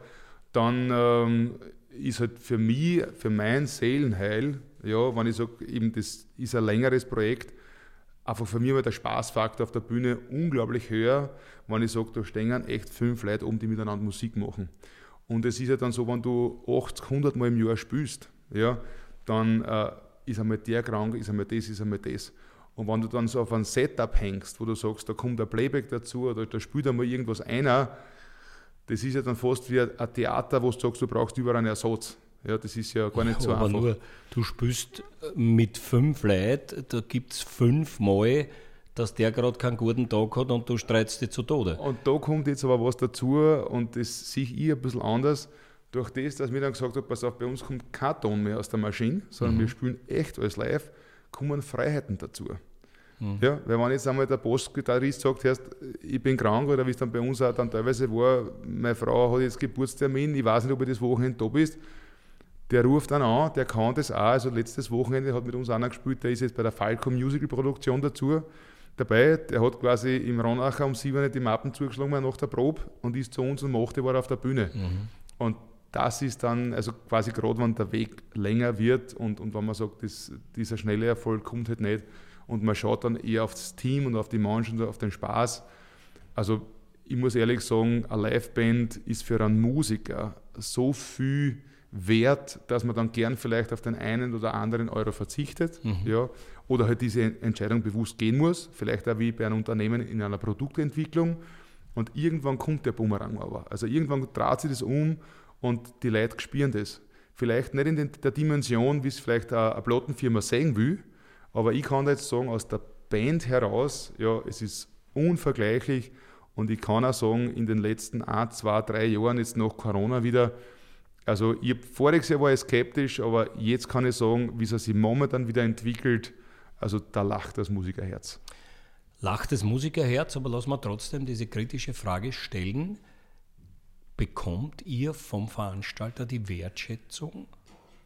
dann ähm, ist halt für mich, für mein Seelenheil, ja, wenn ich sage, eben das ist ein längeres Projekt, einfach für mich war der Spaßfaktor auf der Bühne unglaublich höher, wenn ich sage, da stehen echt fünf Leute um, die miteinander Musik machen. Und es ist ja dann so, wenn du 80, 100 Mal im Jahr spielst, ja, dann äh, ist einmal der krank, ist einmal das, ist einmal das. Und wenn du dann so auf ein Setup hängst, wo du sagst, da kommt ein Playback dazu oder da spielt einmal irgendwas einer, das ist ja dann fast wie ein Theater, wo du sagst, du brauchst überall einen Ersatz. Ja, das ist ja gar nicht so aber einfach. Nur, du spielst mit fünf Leuten, da gibt es fünf Mal dass der gerade keinen guten Tag hat und du streitst dich zu Tode. Und da kommt jetzt aber was dazu und das sehe ich ein bisschen anders. Durch das, dass mir dann gesagt habe, pass auf, bei uns kommt kein Ton mehr aus der Maschine, sondern mhm. wir spielen echt alles live, kommen Freiheiten dazu. Mhm. Ja, weil wenn jetzt einmal der Postgitarrist sagt, heißt, ich bin krank oder wie es dann bei uns auch dann teilweise war, meine Frau hat jetzt Geburtstermin, ich weiß nicht, ob du das Wochenende da bist, der ruft dann an, der kann das auch. Also letztes Wochenende hat mit uns einer gespielt, der ist jetzt bei der Falco Musical Produktion dazu dabei. Der hat quasi im Ronacher um 7 die Mappen zugeschlagen nach der Probe und ist zu uns um 8 war auf der Bühne. Mhm. Und das ist dann, also quasi gerade wenn der Weg länger wird und, und wenn man sagt, das, dieser schnelle Erfolg kommt halt nicht und man schaut dann eher auf das Team und auf die Menschen und auf den Spaß. Also ich muss ehrlich sagen, eine Liveband ist für einen Musiker so viel wert, dass man dann gern vielleicht auf den einen oder anderen Euro verzichtet. Mhm. Ja, oder halt diese Entscheidung bewusst gehen muss, vielleicht auch wie bei einem Unternehmen in einer Produktentwicklung. Und irgendwann kommt der Bumerang aber. Also irgendwann dreht sich das um und die Leute spüren das. Vielleicht nicht in der Dimension, wie es vielleicht eine Plattenfirma sehen will, aber ich kann da jetzt sagen, aus der Band heraus, ja, es ist unvergleichlich und ich kann auch sagen, in den letzten ein, zwei, drei Jahren, jetzt nach Corona wieder, also ich, voriges Jahr war ich skeptisch, aber jetzt kann ich sagen, wie es sich momentan wieder entwickelt, also da lacht das Musikerherz. Lacht das Musikerherz, aber lass mal trotzdem diese kritische Frage stellen. Bekommt ihr vom Veranstalter die Wertschätzung?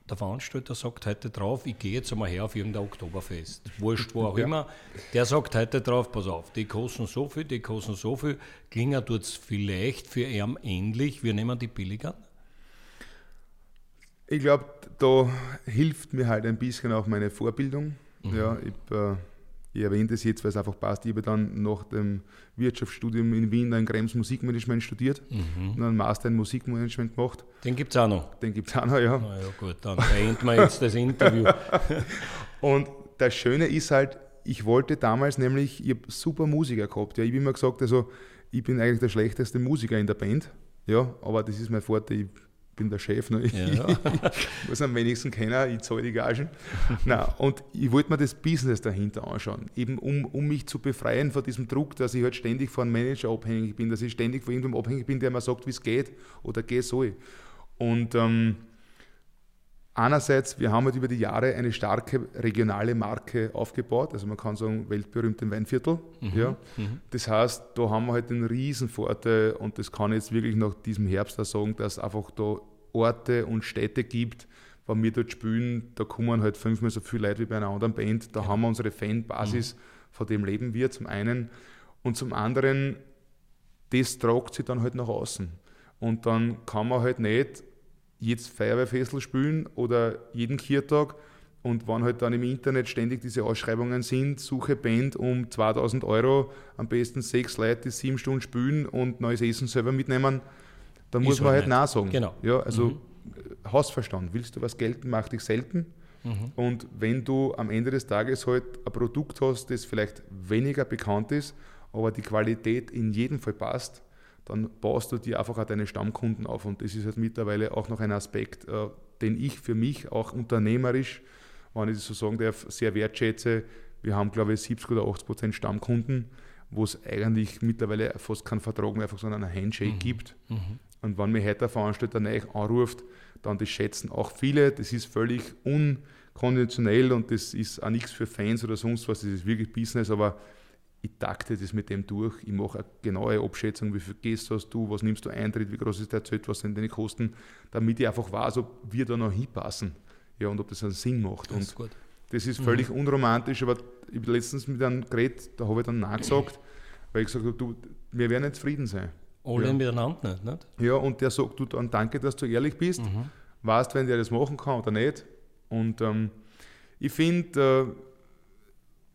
Der Veranstalter sagt heute drauf, ich gehe jetzt einmal her auf irgendein Oktoberfest. Wurscht, wo auch ja. immer. Der sagt heute drauf, pass auf, die kosten so viel, die kosten so viel. Klinger tut es vielleicht für ihn ähnlich. Wir nehmen die billiger. Ich glaube, da hilft mir halt ein bisschen auch meine Vorbildung. Mhm. Ja, ich, äh, ich erwähne das jetzt, weil es einfach passt. Ich habe dann nach dem Wirtschaftsstudium in Wien ein Krems Musikmanagement studiert mhm. und einen Master in Musikmanagement gemacht. Den gibt es auch noch? Den gibt es auch noch, ja. Na ja, gut, dann beenden wir jetzt das Interview. und das Schöne ist halt, ich wollte damals nämlich, ich habe super Musiker gehabt. Ja, ich habe immer gesagt, also ich bin eigentlich der schlechteste Musiker in der Band. Ja, aber das ist mein Vorteil. Ich bin der Chef, ne? ich, ja. ich muss am wenigsten kennen, ich zahle die Gagen. Nein, und ich wollte mir das Business dahinter anschauen, eben um, um mich zu befreien von diesem Druck, dass ich halt ständig von einem Manager abhängig bin, dass ich ständig von irgendjemandem abhängig bin, der mir sagt, wie es geht oder gehen soll. Und ähm, einerseits, wir haben halt über die Jahre eine starke regionale Marke aufgebaut, also man kann sagen, weltberühmt im Weinviertel. Mhm. Ja. Mhm. Das heißt, da haben wir halt einen riesen Vorteil und das kann ich jetzt wirklich nach diesem Herbst auch sagen, dass einfach da Orte und Städte gibt, wenn wir dort spielen, da kommen halt fünfmal so viele Leute wie bei einer anderen Band. Da ja. haben wir unsere Fanbasis, mhm. von dem leben wir zum einen. Und zum anderen, das tragt sich dann halt nach außen. Und dann kann man halt nicht jetzt Feuerwehrfessel spielen oder jeden Kirtag. Und wenn halt dann im Internet ständig diese Ausschreibungen sind, suche Band um 2000 Euro, am besten sechs Leute, die sieben Stunden spielen und neues Essen selber mitnehmen, dann muss man halt Nein sagen. Genau. Ja, also mhm. Hausverstand. Willst du was gelten, mach dich selten. Mhm. Und wenn du am Ende des Tages halt ein Produkt hast, das vielleicht weniger bekannt ist, aber die Qualität in jedem Fall passt, dann baust du dir einfach auch deine Stammkunden auf. Und das ist halt mittlerweile auch noch ein Aspekt, äh, den ich für mich auch unternehmerisch, wenn ich das so sagen darf, sehr wertschätze. Wir haben, glaube ich, 70 oder 80 Prozent Stammkunden, wo es eigentlich mittlerweile fast keinen Vertrag mehr, einfach so einen Handshake mhm. gibt. Mhm. Und wenn mir heute der Veranstalter neu anruft, dann das schätzen auch viele. Das ist völlig unkonventionell und das ist auch nichts für Fans oder sonst was. Das ist wirklich Business, aber ich takte das mit dem durch, ich mache eine genaue Abschätzung, wie viel Gäste hast du, was nimmst du Eintritt, wie groß ist der Zelt, was sind deine Kosten, damit ich einfach weiß, ob wir da noch hinpassen ja, und ob das einen Sinn macht. Das ist, gut. Das ist völlig mhm. unromantisch, aber ich habe letztens mit einem geredet, da habe ich dann nachgesagt, weil ich gesagt habe, du, wir werden nicht zufrieden sein. Alle ja. miteinander nicht, nicht? Ja, und der sagt, du dann danke, dass du ehrlich bist, mhm. weißt, wenn der das machen kann oder nicht. Und ähm, ich finde, äh,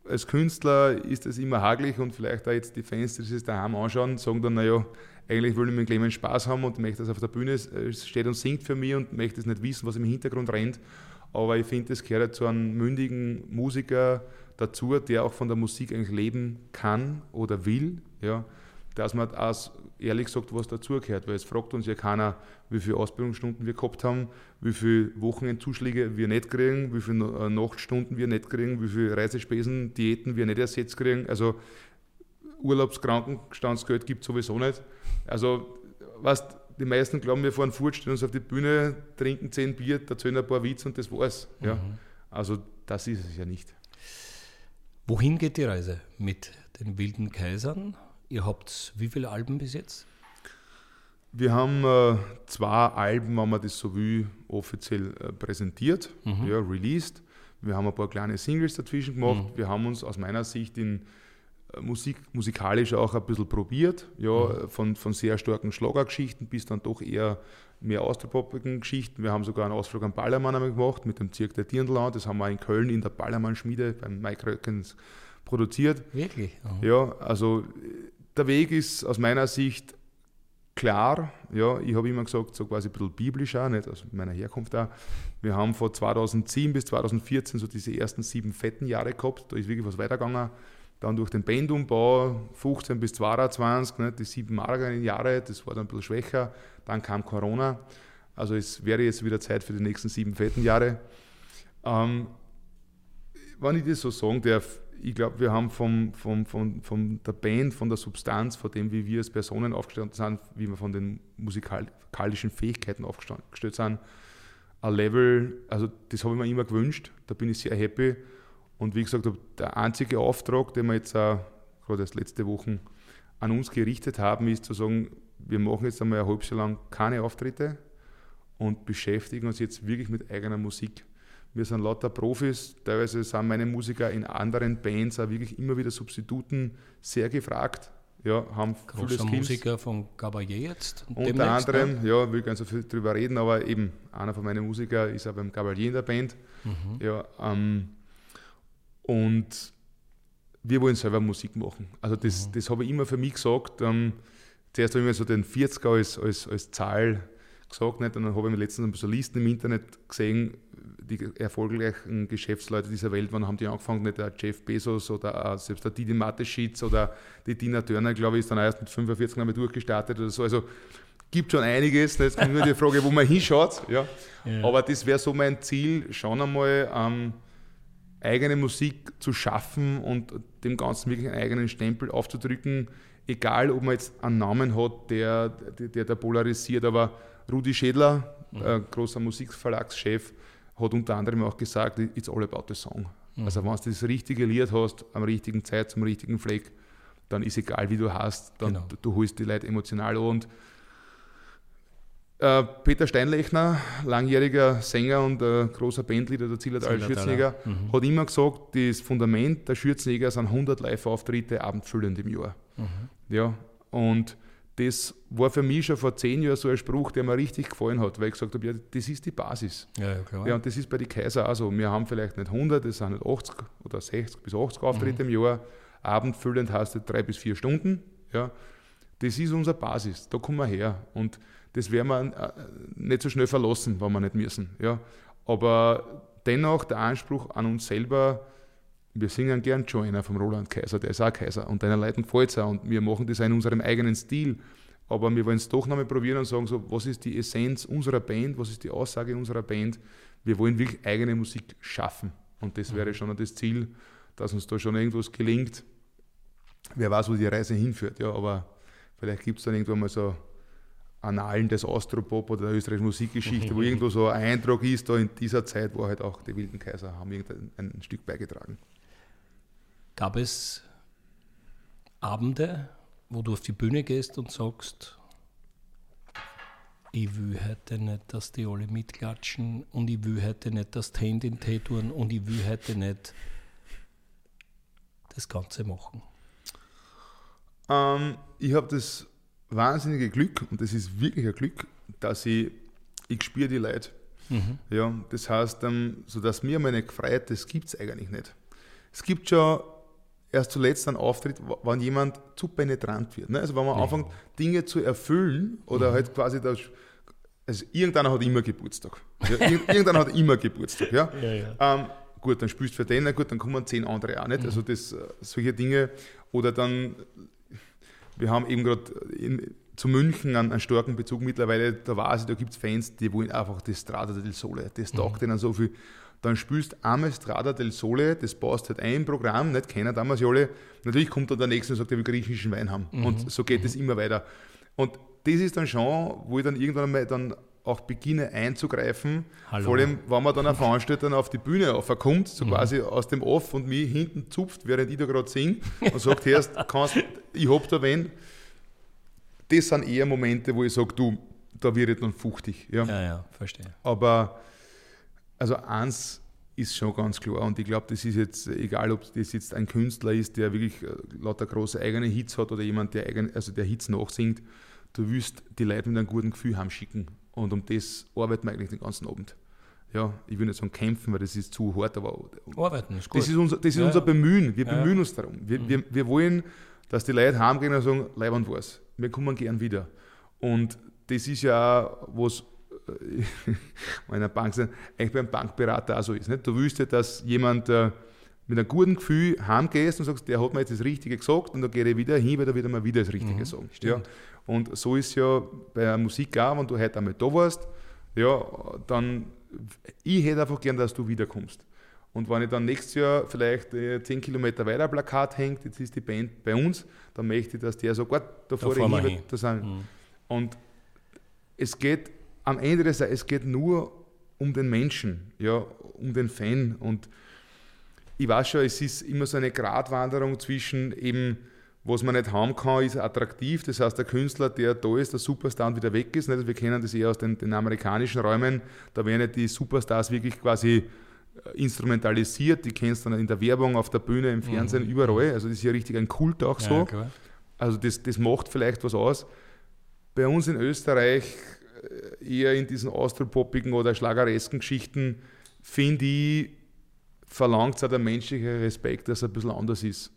als Künstler ist das immer haglich und vielleicht auch jetzt die Fans, die sich das daheim anschauen, sagen dann, naja, eigentlich will ich mit Clemens Spaß haben und möchte, dass auf der Bühne äh, steht und singt für mich und möchte es nicht wissen, was im Hintergrund rennt. Aber ich finde, es gehört zu einem mündigen Musiker dazu, der auch von der Musik eigentlich leben kann oder will, ja, dass man auch ehrlich sagt, was dazugehört. Weil es fragt uns ja keiner, wie viele Ausbildungsstunden wir gehabt haben, wie viele Wochenendzuschläge wir nicht kriegen, wie viele äh, Nachtstunden wir nicht kriegen, wie viele Reisespesen, Diäten wir nicht ersetzt kriegen. Also Urlaubskrankenstandsgeld gibt es sowieso nicht. Also, was die meisten glauben, wir fahren fort, stellen uns auf die Bühne, trinken zehn Bier, erzählen ein paar Witze und das war's. Ja. Mhm. Also, das ist es ja nicht. Wohin geht die Reise mit den wilden Kaisern? Ihr habt wie viele Alben bis jetzt? Wir haben äh, zwei Alben, wenn man das so will, offiziell äh, präsentiert, mhm. ja, released. Wir haben ein paar kleine Singles dazwischen gemacht. Mhm. Wir haben uns aus meiner Sicht in Musik, musikalisch auch ein bisschen probiert, ja, mhm. von, von sehr starken Schlagergeschichten bis dann doch eher mehr austropoppigen Geschichten. Wir haben sogar einen Ausflug am Ballermann gemacht mit dem Zirk der Dirndl. Das haben wir in Köln in der Ballermann-Schmiede beim Mike Röckens produziert. Wirklich? Oh. Ja, also der Weg ist aus meiner Sicht klar. Ja, ich habe immer gesagt, so quasi ein bisschen biblisch auch, nicht aus meiner Herkunft da. Wir haben von 2007 bis 2014 so diese ersten sieben fetten Jahre gehabt. Da ist wirklich was weitergegangen. Dann durch den Bandumbau 15 bis 22, ne, die sieben mageren Jahre, das war dann ein bisschen schwächer. Dann kam Corona. Also es wäre jetzt wieder Zeit für die nächsten sieben fetten Jahre. Ähm, wenn ich das so sagen darf, ich glaube, wir haben vom, vom, vom, von der Band, von der Substanz, von dem, wie wir als Personen aufgestellt sind, wie wir von den musikalischen Fähigkeiten aufgestellt sind, ein Level, also das habe ich mir immer gewünscht, da bin ich sehr happy und wie gesagt, der einzige Auftrag, den wir jetzt gerade erst letzte Woche an uns gerichtet haben, ist zu sagen, wir machen jetzt einmal ein halbes Jahr lang keine Auftritte und beschäftigen uns jetzt wirklich mit eigener Musik. Wir sind lauter Profis, teilweise sind meine Musiker in anderen Bands auch wirklich immer wieder Substituten sehr gefragt. Ja, haben Großer viele Skills. Musiker von Gabalier jetzt. Unter anderem, ne? ja, will nicht so viel drüber reden, aber eben einer von meinen Musikern ist auch beim Gabalier in der Band. Mhm. Ja, ähm, und wir wollen selber Musik machen. Also das, mhm. das habe ich immer für mich gesagt. Ähm, zuerst habe ich mir so den 40er als, als, als Zahl gesagt, nicht? und dann habe ich mir letztens so Listen im Internet gesehen, die erfolgreichen Geschäftsleute dieser Welt, wann haben die angefangen, nicht der Jeff Bezos oder selbst der Didi Mateschitz oder die Tina Turner, glaube ich, ist dann erst mit 45 Jahren durchgestartet oder so. Also gibt schon einiges. Jetzt kommt nur die Frage, wo man hinschaut. Ja. ja. Aber das wäre so mein Ziel, schon einmal ähm, eigene Musik zu schaffen und dem Ganzen wirklich einen eigenen Stempel aufzudrücken, egal ob man jetzt einen Namen hat, der, der, der polarisiert, aber Rudi Schädler, mhm. großer Musikverlagschef, hat unter anderem auch gesagt, it's all about the song. Mhm. Also wenn du das richtige Lied hast, am richtigen Zeit, zum richtigen Fleck, dann ist egal, wie du hast, dann genau. du, du holst die Leute emotional und äh, Peter Steinlechner, langjähriger Sänger und äh, großer Bandleader der Zillertal Schürzenjäger, mhm. hat immer gesagt, das Fundament der Schürzenjäger sind 100 Live-Auftritte abendfüllend im Jahr. Mhm. Ja, und das war für mich schon vor zehn Jahren so ein Spruch, der mir richtig gefallen hat, weil ich gesagt habe, ja, das ist die Basis. Ja, ja, klar. ja und das ist bei den Kaiser auch so. Wir haben vielleicht nicht 100, das sind nicht 80 oder 60 bis 80 Auftritte mhm. im Jahr. Abendfüllend heißt das drei bis vier Stunden. Ja. Das ist unsere Basis, da kommen wir her. Und das werden wir äh, nicht so schnell verlassen, wenn wir nicht müssen. Ja. Aber dennoch der Anspruch an uns selber, wir singen gern Joiner vom Roland Kaiser, der ist auch Kaiser und deiner Leuten gefällt es auch und wir machen das auch in unserem eigenen Stil. Aber wir wollen es doch nochmal probieren und sagen, so, was ist die Essenz unserer Band, was ist die Aussage unserer Band? Wir wollen wirklich eigene Musik schaffen. Und das wäre mhm. schon das Ziel, dass uns da schon irgendwas gelingt. Wer weiß, wo die Reise hinführt, ja, aber vielleicht gibt es dann irgendwann mal so Annalen des Austropop oder der österreichischen Musikgeschichte, wo irgendwo so ein Eindruck ist, da in dieser Zeit, wo halt auch die Wilden Kaiser haben irgendein ein Stück beigetragen. Gab es Abende, wo du auf die Bühne gehst und sagst, ich will heute nicht, dass die alle mitklatschen und ich will heute nicht, dass die Hände in Tee tun und ich will heute nicht das Ganze machen? Ähm, ich habe das wahnsinnige Glück, und das ist wirklich ein Glück, dass ich, ich spüre die Leute. Mhm. Ja, das heißt, ähm, so dass mir meine gefreut, das gibt es eigentlich nicht. Es gibt schon erst zuletzt einen Auftritt, wenn jemand zu penetrant wird. Ne? Also wenn man ja. anfängt, Dinge zu erfüllen oder mhm. halt quasi das, also irgendeiner hat immer Geburtstag. Ja, irgendeiner hat immer Geburtstag. Ja? Ähm, gut, dann spielst du für den, na gut, dann kommen zehn andere auch nicht. Mhm. Also das, äh, solche Dinge. Oder dann, wir haben eben gerade zu München einen, einen, starken Bezug mittlerweile, da weiß ich, da gibt es Fans, die wollen einfach das Strada del Sole, das mhm. taugt denen so viel. Dann spielst du einmal Strada del Sole, das passt halt ein Programm, nicht keiner damals alle. Natürlich kommt dann der Nächste und sagt, er will griechischen Wein haben. Mhm. Und so geht es mhm. immer weiter. Und das ist dann schon, wo ich dann irgendwann einmal dann auch beginne einzugreifen. Hallo. Vor allem, wenn man dann ein Veranstalter auf die Bühne aufkommt, so mhm. quasi aus dem Off und mich hinten zupft, während ich da gerade singe und sagt, erst kannst, ich hab da wen. Das sind eher Momente, wo ich sage, du, da wird ich dann fuchtig. Ja, ja, ja verstehe. Aber also eins ist schon ganz klar und ich glaube, das ist jetzt, egal ob das jetzt ein Künstler ist, der wirklich äh, lauter große eigene Hits hat oder jemand, der, eigen, also der Hits nachsingt, du willst die Leute mit einem guten Gefühl heimschicken. Und um das arbeiten wir eigentlich den ganzen Abend. Ja, ich will nicht sagen kämpfen, weil das ist zu hart, aber arbeiten ist gut. Das ist unser, das ist ja, unser Bemühen. Wir ja, bemühen uns darum. Wir, mhm. wir, wir wollen, dass die Leute heimgehen und sagen, leibend was. Wir kommen gern wieder. Und das ist ja auch, was meiner Bank sind, eigentlich beim Bankberater auch so ist. Nicht? Du willst ja, dass jemand äh, mit einem guten Gefühl heimgehst und sagst, der hat mir jetzt das Richtige gesagt und dann gehe ich wieder hin, weil er wieder mal wieder das Richtige mhm, sagen. Ja. Und so ist ja bei der Musik auch, wenn du heute einmal da warst, ja, dann, ich hätte einfach gern, dass du wiederkommst. Und wenn ich dann nächstes Jahr vielleicht äh, 10 Kilometer weiter ein Plakat hängt, jetzt ist die Band bei uns, dann möchte ich, dass der so, Gott, da fahre ich hin, da sind. Mhm. Und es geht am Ende des Tages, es geht nur um den Menschen, ja, um den Fan. Und ich weiß schon, es ist immer so eine Gratwanderung zwischen eben, was man nicht haben kann, ist attraktiv. Das heißt, der Künstler, der da ist, der Superstar und wieder weg ist. Nicht? Wir kennen das eher aus den, den amerikanischen Räumen. Da werden ja die Superstars wirklich quasi äh, instrumentalisiert. Die kennst du dann in der Werbung, auf der Bühne, im Fernsehen, mhm. überall. Also das ist ja richtig ein Kult auch so. Ja, also das, das macht vielleicht was aus. Bei uns in Österreich eher in diesen austropoppigen oder schlageresken Geschichten, finde ich, verlangt es auch der menschliche Respekt, dass er ein bisschen anders ist.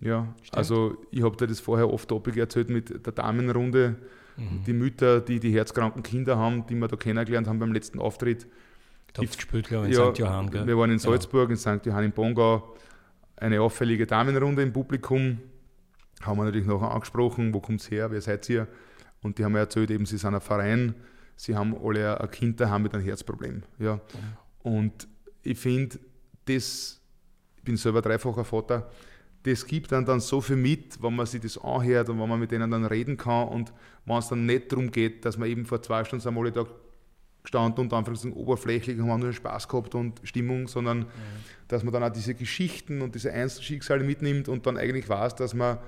Ja, Stimmt. also ich habe dir das vorher oft topic erzählt mit der Damenrunde, mhm. die Mütter, die die herzkranken Kinder haben, die wir da kennengelernt haben beim letzten Auftritt. Hast gespielt, glaube ich, in ja, St. Johann, gell? Wir waren in Salzburg, ja. in St. Johann in Bongau, eine auffällige Damenrunde im Publikum. Haben wir natürlich nachher angesprochen, wo kommt es her, wer seid ihr? Und die haben mir erzählt, eben, sie sind ein Verein, sie haben alle ein Kind daheim mit einem Herzproblem. Ja. Und ich finde, das, ich bin selber dreifacher Vater, das gibt dann, dann so viel mit, wenn man sich das anhört und wenn man mit denen dann reden kann und wenn es dann nicht darum geht, dass man eben vor zwei Stunden am da gestanden und einfach oberflächlich und haben nur Spaß gehabt und Stimmung, sondern mhm. dass man dann auch diese Geschichten und diese Einzelschicksale mitnimmt und dann eigentlich weiß, dass man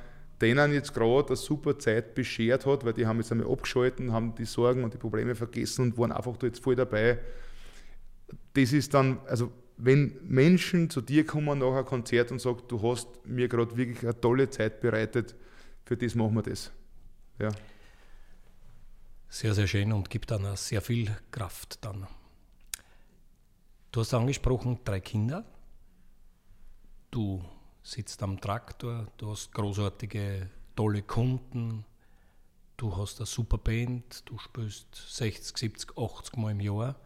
denen jetzt gerade eine super Zeit beschert hat, weil die haben jetzt einmal abgeschalten, haben die Sorgen und die Probleme vergessen und waren einfach da jetzt voll dabei. Das ist dann, also wenn Menschen zu dir kommen nach einem Konzert und sagen, du hast mir gerade wirklich eine tolle Zeit bereitet, für das machen wir das. Ja. Sehr, sehr schön und gibt dann auch sehr viel Kraft dann. Du hast angesprochen, drei Kinder. Du sitzt am Traktor, du hast großartige, tolle Kunden, du hast eine super Band, du spielst 60, 70, 80 Mal im Jahr.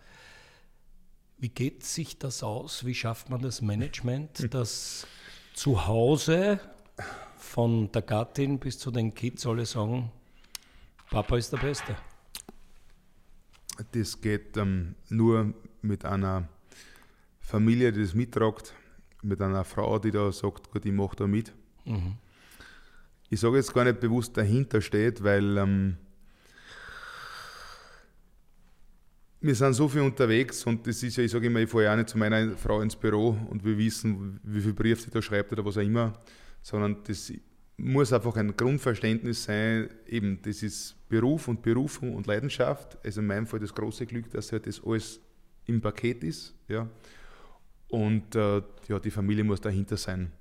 Wie geht sich das aus? Wie schafft man das Management, hm. dass zu Hause von der Gattin bis zu den Kids alle sagen, Papa ist der Beste? Das geht ähm, nur mit einer Familie, die das mittragt, mit einer Frau, die da sagt, gut, ich mache da mit. Mhm. Ich sage jetzt gar nicht bewusst dahinter steht, weil ähm, wir sind so viel unterwegs und das ist ja, ich sage immer, ich fahre ja auch nicht zu meiner Frau ins Büro und wir wissen, wie viel Brief sie da schreibt oder was auch immer, sondern das, muss einfach ein Grundverständnis sein, eben das ist Beruf und Berufung und Leidenschaft. Also in meinem Fall das große Glück, dass halt das alles im Paket ist. Ja. Und äh, ja, die Familie muss dahinter sein.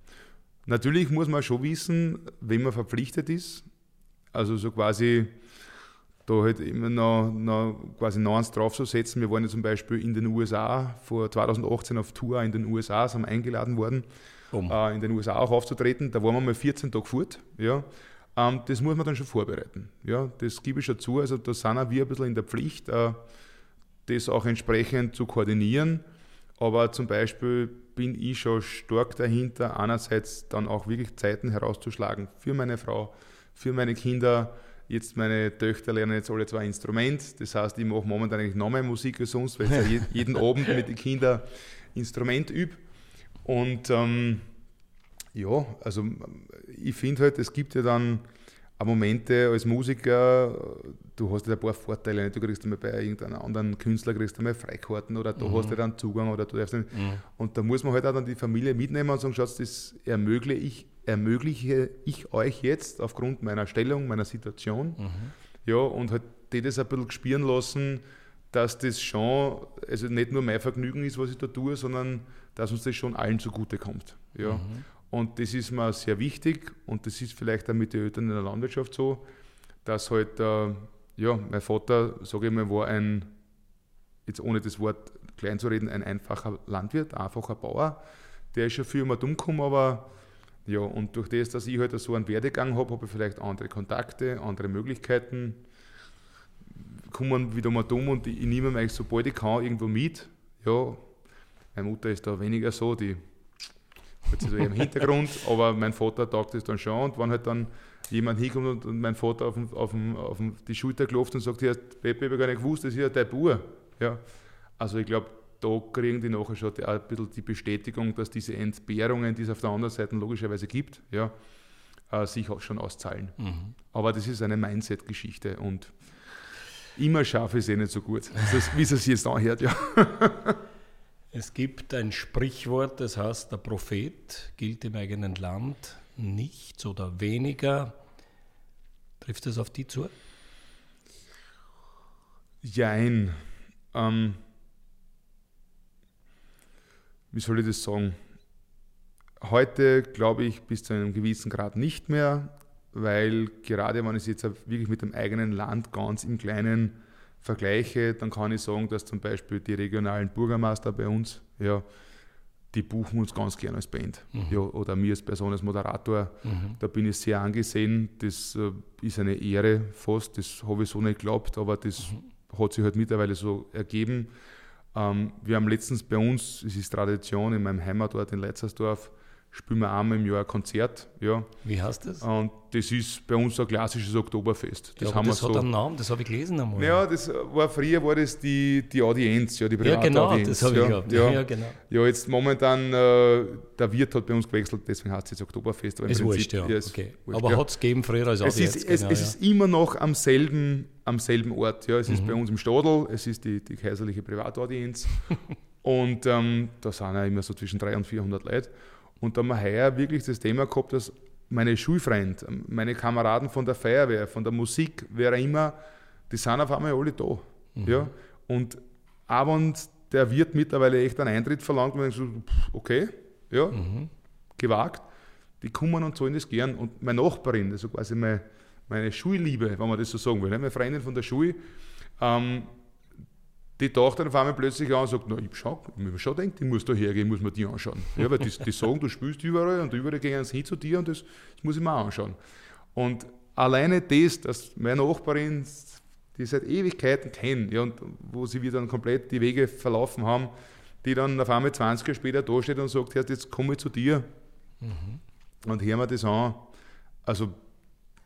Natürlich muss man schon wissen, wenn man verpflichtet ist. Also so quasi da halt immer noch, noch quasi eins draufzusetzen. Wir waren ja zum Beispiel in den USA vor 2018 auf Tour in den USA, sind eingeladen worden, um. äh, in den USA auch aufzutreten. Da waren wir mal 14 Tage fort. Ja. Ähm, das muss man dann schon vorbereiten. Ja. Das gebe ich schon zu. Also da sind auch wir ein bisschen in der Pflicht, äh, das auch entsprechend zu koordinieren. Aber zum Beispiel bin ich schon stark dahinter, einerseits dann auch wirklich Zeiten herauszuschlagen für meine Frau, für meine Kinder. Jetzt meine Töchter lernen jetzt alle zwei Instrument. Das heißt, ich mache momentan eigentlich noch mehr Musik als sonst, weil ich ja jeden Abend mit den Kindern Instrument übe. Und ähm, ja, also ich finde halt, es gibt ja dann auch Momente als Musiker, du hast ja ein paar Vorteile. Du kriegst einmal bei irgendeinem anderen Künstler kriegst einmal Freikarten oder du mhm. hast ja dann Zugang oder du darfst nicht. Mhm. Und da muss man halt auch dann die Familie mitnehmen und sagen, schaut, das ermögliche ich, ermögliche ich euch jetzt aufgrund meiner Stellung, meiner Situation. Mhm. Ja, und halt die das ein bisschen spüren lassen, dass das schon, also nicht nur mein Vergnügen ist, was ich da tue, sondern dass uns das schon allen zugute kommt. Ja. Mhm. Und das ist mir sehr wichtig und das ist vielleicht auch mit den Eltern in der Landwirtschaft so, dass halt, äh, ja, mein Vater, sage ich mal, war ein, jetzt ohne das Wort klein zu reden, ein einfacher Landwirt, einfacher Bauer. Der ist schon viel immer dumm gekommen, aber ja, und durch das, dass ich halt so einen Werdegang habe, habe ich vielleicht andere Kontakte, andere Möglichkeiten, kommen wieder mal dumm und ich, ich nehme mich sobald ich kann irgendwo mit. Ja, meine Mutter ist da weniger so, die hat sich so im Hintergrund, aber mein Vater taugt es dann schon und wenn halt dann jemand hinkommt und, mein Vater auf, den, auf, den, auf den, die Schulter klopft und sagt, Pepe, ich habe gar nicht gewusst, das ist ja dein Bub. Ja. Also ich glaube, da kriegen die nachher schon die, ein bisschen die Bestätigung, dass diese Entbehrungen, die es auf der anderen Seite logischerweise gibt, ja, äh, sich auch schon auszahlen. Mhm. Aber das ist eine Mindset-Geschichte und immer schaffe ich es eh nicht so gut, wie es sich jetzt anhört. Ja. Es gibt ein Sprichwort, das heißt, der Prophet gilt im eigenen Land nichts oder weniger. Trifft das auf die zu? Jein. Ähm, wie soll ich das sagen? Heute glaube ich bis zu einem gewissen Grad nicht mehr, weil gerade wenn ich es jetzt wirklich mit dem eigenen Land ganz im Kleinen vergleiche, dann kann ich sagen, dass zum Beispiel die regionalen Bürgermeister bei uns, ja, die buchen uns ganz gerne als Band. Mhm. Ja, oder mir als Person, als Moderator. Mhm. Da bin ich sehr angesehen. Das äh, ist eine Ehre fast. Das habe ich so nicht geglaubt, aber das mhm. hat sich halt mittlerweile so ergeben. Ähm, wir haben letztens bei uns, es ist Tradition in meinem Heimatort in Leitzersdorf, spielen wir einmal im Jahr ein Konzert. Ja. Wie heißt das? Und das ist bei uns ein klassisches Oktoberfest. Das, ja, haben das wir hat so, einen Namen, das habe ich gelesen einmal. Ja, das war früher war das die, die Audienz, ja, die private Ja, genau, Audienz, das habe ja, ich gehabt. Ja, ja, genau. Ja, jetzt momentan, äh, der Wirt hat bei uns gewechselt, deswegen heißt es jetzt Oktoberfest. Aber ist wurscht, ja. ja okay. wurscht, aber ja. hat es gegeben früher als Audienz. Es, ist, es, genau, es ist immer noch am selben, am selben Ort. Ja. Es mhm. ist bei uns im Stadel, es ist die, die kaiserliche Privataudienz. und ähm, da sind ja immer so zwischen 300 und 400 Leute. Und da haben wir heuer wirklich das Thema gehabt, dass meine Schulfreunde, meine Kameraden von der Feuerwehr, von der Musik, wer auch immer, die sind auf einmal alle da. Mhm. Ja? Und auch wenn der Wirt mittlerweile echt einen Eintritt verlangt, und so, okay, ja, mhm. gewagt, die kommen und zahlen das gern. Und meine Nachbarin, also quasi meine, meine Schulliebe, wenn man das so sagen will, ne, meine Freundin von der Schule, ähm, die taucht dann auf einmal plötzlich an und sagt, na, ich schau, ich mir schon denkt, ich muss da hergehen, muss mir die anschauen. Ja, weil die, die sagen, du spielst überall und überall gehen sie hin zu dir und das, das muss ich mir anschauen. Und alleine das, dass meine Nachbarin, die seit Ewigkeiten kennen, ja, und wo sie wieder dann komplett die Wege verlaufen haben, die dann auf einmal 20 Jahre später da steht und sagt, jetzt komme ich zu dir mhm. und hören wir das an. Also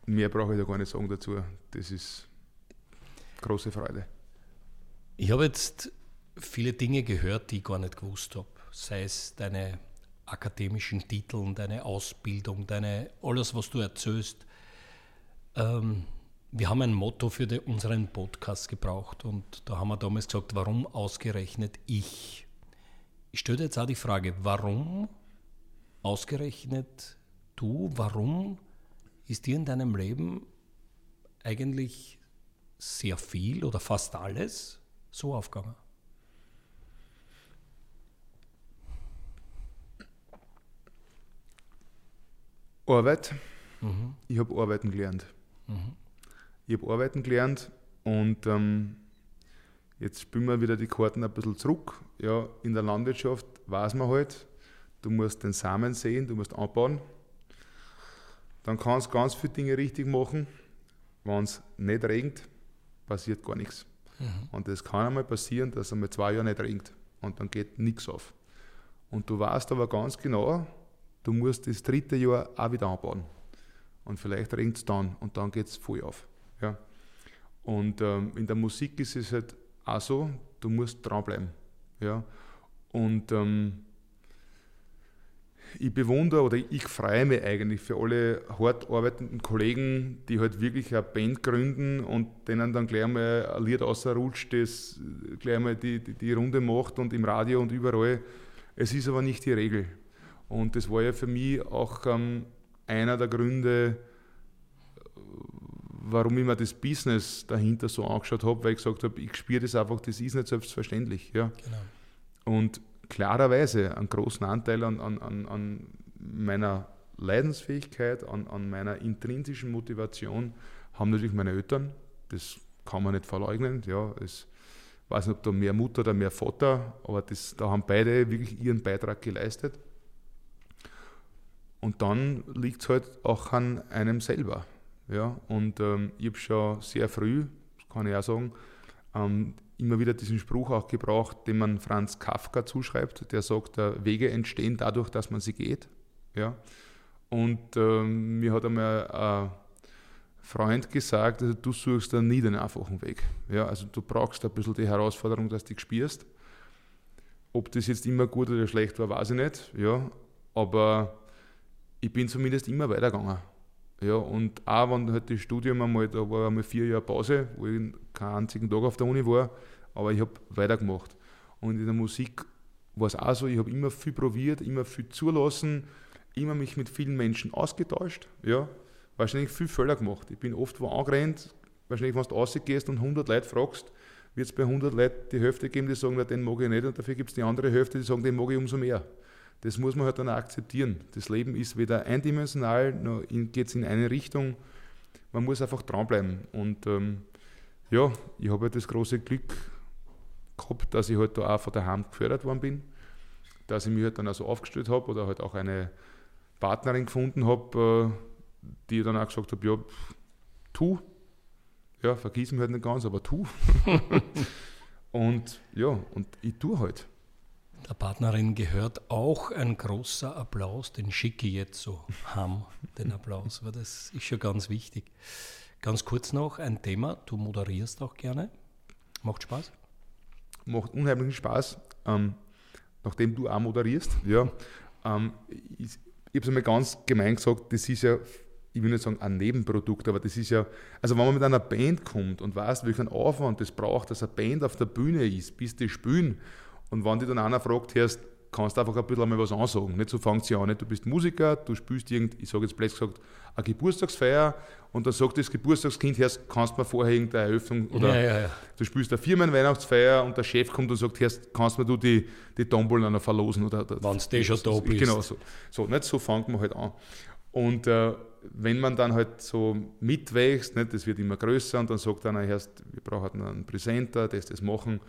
mehr brauche ich da gar nicht sagen dazu. Das ist große Freude. Ich habe jetzt viele Dinge gehört, die ich gar nicht gewusst habe. Sei es deine akademischen Titel, deine Ausbildung, deine, alles, was du erzählst. Ähm, wir haben ein Motto für die, unseren Podcast gebraucht und da haben wir damals gesagt, warum ausgerechnet ich? Ich stelle dir jetzt auch die Frage, warum ausgerechnet du, warum ist dir in deinem Leben eigentlich sehr viel oder fast alles so aufgegangen? Arbeit. Mhm. Ich habe Arbeiten gelernt. Mhm. Ich habe Arbeiten gelernt und ähm, jetzt spielen wir wieder die Karten ein bisschen zurück. Ja, in der Landwirtschaft weiß man halt, du musst den Samen sehen, du musst anbauen. Dann kannst du ganz viele Dinge richtig machen. Wenn es nicht regnet, passiert gar nichts. Mhm. Und es kann einmal passieren, dass es einmal zwei Jahre nicht regnet und dann geht nichts auf. Und du weißt aber ganz genau, du musst das dritte Jahr auch wieder anbauen. Und vielleicht regnet es dann und dann geht es voll auf. Ja. Und ähm, in der Musik ist es halt auch so, du musst dranbleiben. Ja. Und ähm, ich bewundere oder ich freue mich eigentlich für alle hart arbeitenden Kollegen, die halt wirklich eine Band gründen und denen dann gleich mal ein Lied rausrutscht, das gleich mal die, die, die Runde macht und im Radio und überall. Es ist aber nicht die Regel. Und das war ja für mich auch ähm, einer der Gründe, warum ich mir das Business dahinter so angeschaut habe, weil ich gesagt habe, ich spüre das einfach, das ist nicht selbstverständlich. Ja. Genau. Und klarerweise einen großen Anteil an, an, an meiner Leidensfähigkeit, an, an meiner intrinsischen Motivation haben natürlich meine Eltern. Das kann man nicht verleugnen. Ja, es, ich weiß nicht, ob da mehr Mutter oder mehr Vater, aber das, da haben beide wirklich ihren Beitrag geleistet. Und dann liegt es halt auch an einem selber. Ja? Und ähm, ich habe schon sehr früh, das kann ich auch sagen, ähm, immer wieder diesen Spruch auch gebraucht, den man Franz Kafka zuschreibt, der sagt, äh, Wege entstehen dadurch, dass man sie geht. Ja? Und ähm, mir hat einmal ein Freund gesagt, also du suchst da nie den einfachen Weg. Ja? Also du brauchst ein bisschen die Herausforderung, dass du dich spürst. Ob das jetzt immer gut oder schlecht war, weiß ich nicht. Ja? Aber ich bin zumindest immer weitergegangen. Ja, und auch wenn halt das Studium einmal, da war einmal vier Jahre Pause, wo ich keinen einzigen Tag auf der Uni war, aber ich habe weitergemacht. Und in der Musik war es auch so, ich habe immer viel probiert, immer viel zulassen, immer mich mit vielen Menschen ausgetauscht, ja, wahrscheinlich viel Fehler gemacht. Ich bin oft wo angerannt, wahrscheinlich wenn du rausgehst und 100 Leute fragst, wird es bei 100 Leuten die Hälfte geben, die sagen, den mag ich nicht und dafür gibt es die andere Hälfte, die sagen, den mag ich umso mehr. Das muss man halt dann akzeptieren. Das Leben ist weder eindimensional, noch geht es in eine Richtung. Man muss einfach dranbleiben. Und ähm, ja, ich habe halt das große Glück gehabt, dass ich halt da auch von daheim gefördert worden bin, dass ich mich halt dann also aufgestellt habe oder halt auch eine Partnerin gefunden habe, äh, die dann auch gesagt hat, ja, tu. Ja, vergiss mich halt nicht ganz, aber tu. und ja, und ich tue halt der Partnerin gehört auch ein großer Applaus, den schicke ich jetzt so ham, den Applaus, weil das ist schon ganz wichtig. Ganz kurz noch ein Thema, du moderierst auch gerne. Macht Spaß? Macht unheimlichen Spaß, ähm, nachdem du auch moderierst. Ja, ähm, ich ich habe es einmal ganz gemein gesagt, das ist ja, ich will nicht sagen ein Nebenprodukt, aber das ist ja, also wenn man mit einer Band kommt und weiß, welchen Aufwand das braucht, dass eine Band auf der Bühne ist, bis die spielen und wenn dich dann einer fragt, hörst, kannst du einfach ein bisschen mal was ansagen. Nicht so fängt sie an. Nicht? Du bist Musiker, du spielst irgend, ich sage jetzt blöd gesagt, eine Geburtstagsfeier und dann sagt das Geburtstagskind, hörst, kannst du mir vorher irgendeine Eröffnung oder ja, ja, ja. du spielst eine Firmenweihnachtsfeier und der Chef kommt und sagt, hörst, kannst du mir du die, die Tomboln einer verlosen oder Wenn du schon da bist. Genau so. So, nicht so fängt man halt an. Und äh, wenn man dann halt so mitwächst, nicht, das wird immer größer und dann sagt einer, hörst, wir brauchen einen Präsenter, das das machen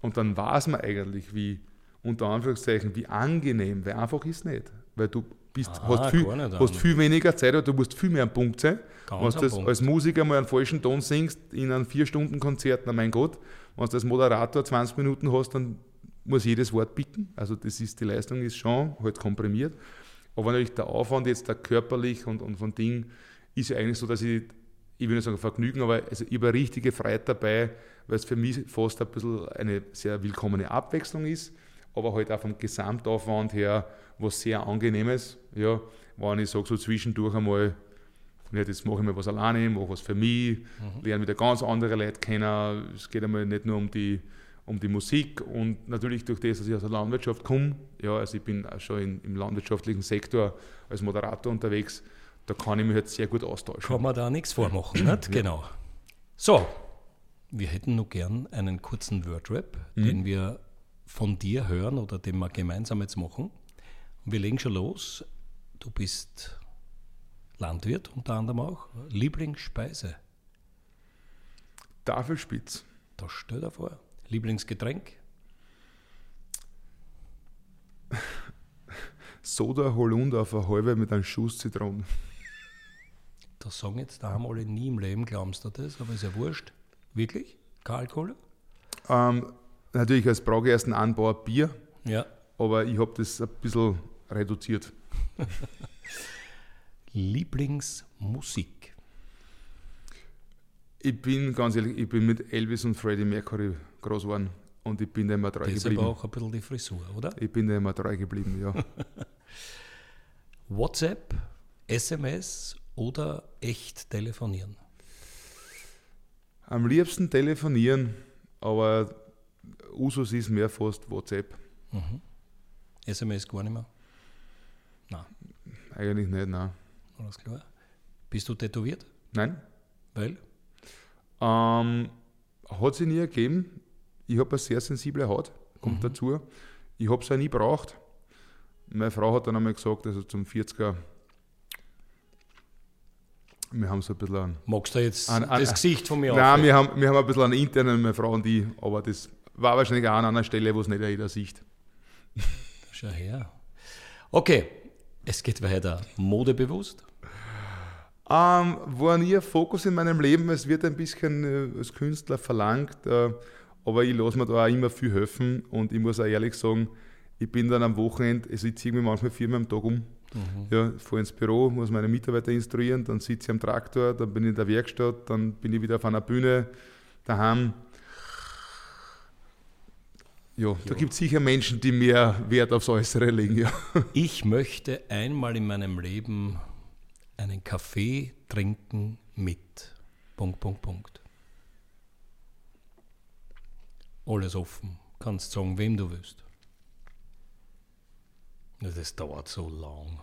und dann weiß man eigentlich, wie, unter Anführungszeichen, wie angenehm, weil einfach ist nicht. Weil du bist, Aha, hast, viel, hast viel weniger Zeit, aber du musst viel mehr am Punkt sein. Ganz wenn du das als Musiker mal einen falschen Ton singst in einem Vier-Stunden-Konzert, na mein Gott, wenn du als Moderator 20 Minuten hast, dann muss jedes Wort bicken. Also das ist, die Leistung ist schon halt komprimiert. Aber natürlich der Aufwand jetzt da körperlich und, und von Ding ist ja eigentlich so, dass ich, ich will nicht sagen Vergnügen, aber also eine richtige Freiheit dabei, weil es für mich fast ein bisschen eine sehr willkommene Abwechslung ist, aber halt auch vom Gesamtaufwand her was sehr angenehmes. Ja, wenn ich sage, so zwischendurch einmal, ja, jetzt mache ich mal was alleine, mache was für mich, mhm. lerne wieder ganz andere Leute kennen. Es geht einmal nicht nur um die, um die Musik und natürlich durch das, dass ich aus der Landwirtschaft komme, ja, also ich bin auch schon in, im landwirtschaftlichen Sektor als Moderator unterwegs, da kann ich mich halt sehr gut austauschen. Kann man da nichts vormachen, nicht? Genau. So, wir hätten noch gern einen kurzen Wordrap, Mhm. den wir von dir hören oder den wir gemeinsam jetzt machen. Und wir legen schon los. Du bist Landwirt unter anderem auch. Lieblingsspeise, Tafelspitz. das stell dir vor. Lieblingsgetränk, Soda Holunder auf eine halbe mit einem Schuss Zitronen. das sagen jetzt da haben alle nie im Leben, glaubst du das? Aber ist ja wurscht. Wirklich? Kein Alkohol? Ähm, natürlich als Brauge erst ein Anbauer Bier, Ja. aber ich habe das ein bisschen reduziert. Lieblingsmusik. Ich bin ganz ehrlich, ich bin mit Elvis und Freddie Mercury groß geworden und ich bin da immer treu aber geblieben. auch ein bisschen die Frisur, oder? Ich bin da immer treu geblieben, ja. WhatsApp, SMS oder echt telefonieren? Am liebsten telefonieren, aber Usus ist mehr fast WhatsApp. SMS gar nicht mehr? Nein, Eigentlich nicht, nein. alles klar. Bist du tätowiert? Nein? Weil? Ähm, hat sich nie ergeben. Ich habe eine sehr sensible Haut, kommt dazu. Ich habe es auch nie braucht. Meine Frau hat dann einmal gesagt, also zum 40er, wir haben so ein bisschen einen, Magst du jetzt An- an- das Gesicht von mir Nein, wir haben, wir haben ein bisschen einen internen, meine Frau und ich, aber das war wahrscheinlich auch an einer Stelle, wo es nicht jeder sieht. Schau her. Okay, es geht weiter. Modebewusst? Ähm, war nie ein Fokus in meinem Leben. Es wird ein bisschen äh, als Künstler verlangt, äh, aber ich lasse mir da auch immer viel helfen und ich muss auch ehrlich sagen, ich bin dann am Wochenende, also ich ziehe mich manchmal viermal am Tag um. Ja, fahre ins Büro, muss meine Mitarbeiter instruieren, dann sitze ich am Traktor, dann bin ich in der Werkstatt, dann bin ich wieder auf einer Bühne daheim. Ja, da gibt es sicher Menschen, die mehr Wert aufs Äußere legen. Ja. Ich möchte einmal in meinem Leben einen Kaffee trinken mit. Punkt, Punkt, Punkt. Alles offen. Kannst sagen, wem du willst. Ja, Das dauert so lang.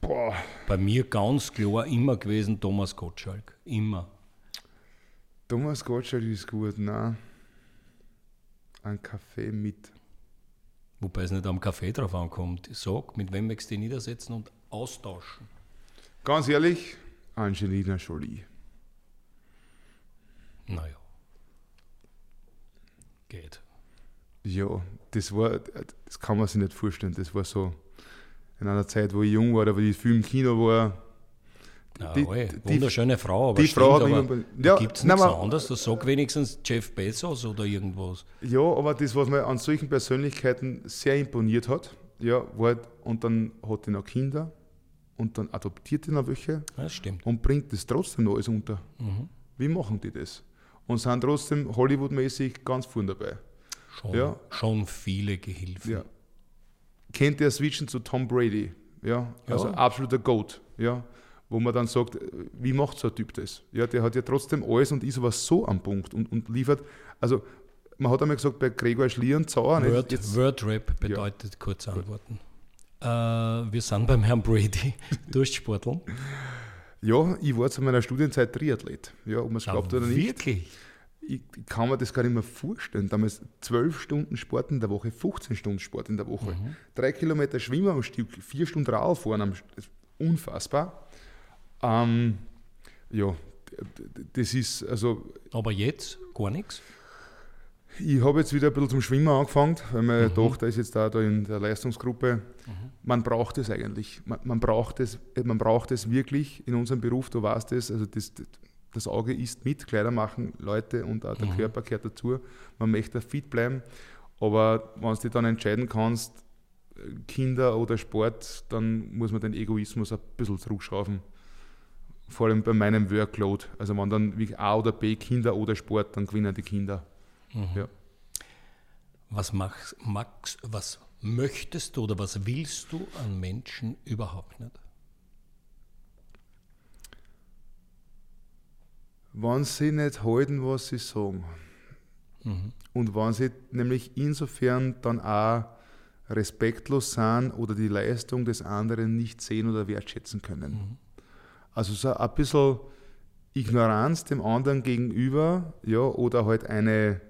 Boah, Bei mir ganz klar immer gewesen Thomas Gottschalk. Immer. Thomas Gottschalk ist gut, nein. Ein Kaffee mit. Wobei es nicht am Kaffee drauf ankommt. Sag, mit wem möchtest du dich niedersetzen und austauschen. Ganz ehrlich, Angelina Jolie. Naja. Geht. Ja, das war, das kann man sich nicht vorstellen. Das war so in einer Zeit, wo ich jung war, wo ich viel im Kino war. Ja, Die- oi, die- wunderschöne Frau, aber die stimmt, Frau hat aber ja, gibt es nein, nichts aber- anderes? Das sag wenigstens Jeff Bezos oder irgendwas. Ja, aber das, was mir an solchen Persönlichkeiten sehr imponiert hat, ja, war halt, und dann hat die noch Kinder und dann adoptiert die noch welche Ja, das stimmt. und bringt das trotzdem noch alles unter. Wie machen die das? Und sind trotzdem Hollywood-mäßig ganz vorne dabei. Schon, Ja. schon viele Gehilfen. Ja. Kennt ihr switchen zu Tom Brady? Ja, also Ja. absoluter Goat. Ja, wo man dann sagt, wie macht so ein Typ das? Ja, der hat ja trotzdem alles und ist aber so am Punkt und, und liefert. Also, man hat einmal gesagt, bei Gregor Schlieren, Zauer, nicht? Word, Jetzt, Word Rap bedeutet kurz antworten. Äh, wir sind beim Herrn Brady. Durchsporteln. ja, ich war zu meiner Studienzeit Triathlet. Ja, ob man es glaubt oder nicht. Wirklich? Ich kann mir das gar nicht mehr vorstellen. Damals 12 Stunden Sport in der Woche, 15 Stunden Sport in der Woche. Mhm. Drei Kilometer Schwimmen am Stück, vier Stunden Radl fahren am St- das ist Unfassbar. Ähm, ja, das ist, also Aber jetzt gar nichts? ich habe jetzt wieder ein bisschen zum Schwimmen angefangen, weil meine Mhm. Tochter ist jetzt da, da in der Leistungsgruppe. Man braucht es eigentlich. Man, man, braucht es, man braucht es wirklich in unserem Beruf, du weißt es, also das, das Auge isst mit, Kleider machen Leute und auch der Mhm. Körper gehört dazu. Man möchte fit bleiben, aber wenn du dich dann entscheiden kannst, Kinder oder Sport, dann muss man den Egoismus ein bisschen zurückschrauben. Vor allem bei meinem Workload. Also wenn dann wie A oder B, Kinder oder Sport, dann gewinnen die Kinder. Ja. Was machst, magst, was möchtest du oder was willst du an Menschen überhaupt nicht? Wenn sie nicht halten, was sie sagen. Und wenn sie nämlich insofern dann auch respektlos sind oder die Leistung des anderen nicht sehen oder wertschätzen können. Also so ein bisschen Ignoranz dem anderen gegenüber, ja, oder halt eine,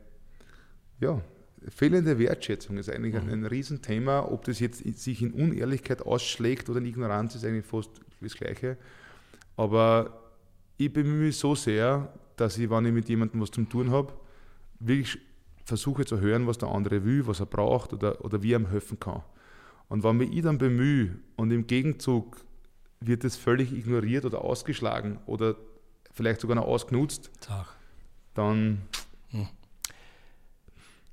ja, fehlende Wertschätzung ist eigentlich ein, ein Riesenthema. Ob das jetzt sich in Unehrlichkeit ausschlägt oder in Ignoranz, ist eigentlich fast das Gleiche. Aber ich bemühe mich so sehr, dass ich, wenn ich mit jemandem was zum tun habe, wirklich versuche zu hören, was der andere will, was er braucht oder, oder wie er ihm helfen kann. Und wenn mich ich dann bemühe und im Gegenzug wird es völlig ignoriert oder ausgeschlagen oder vielleicht sogar noch ausgenutzt, Tag. dann. Hm.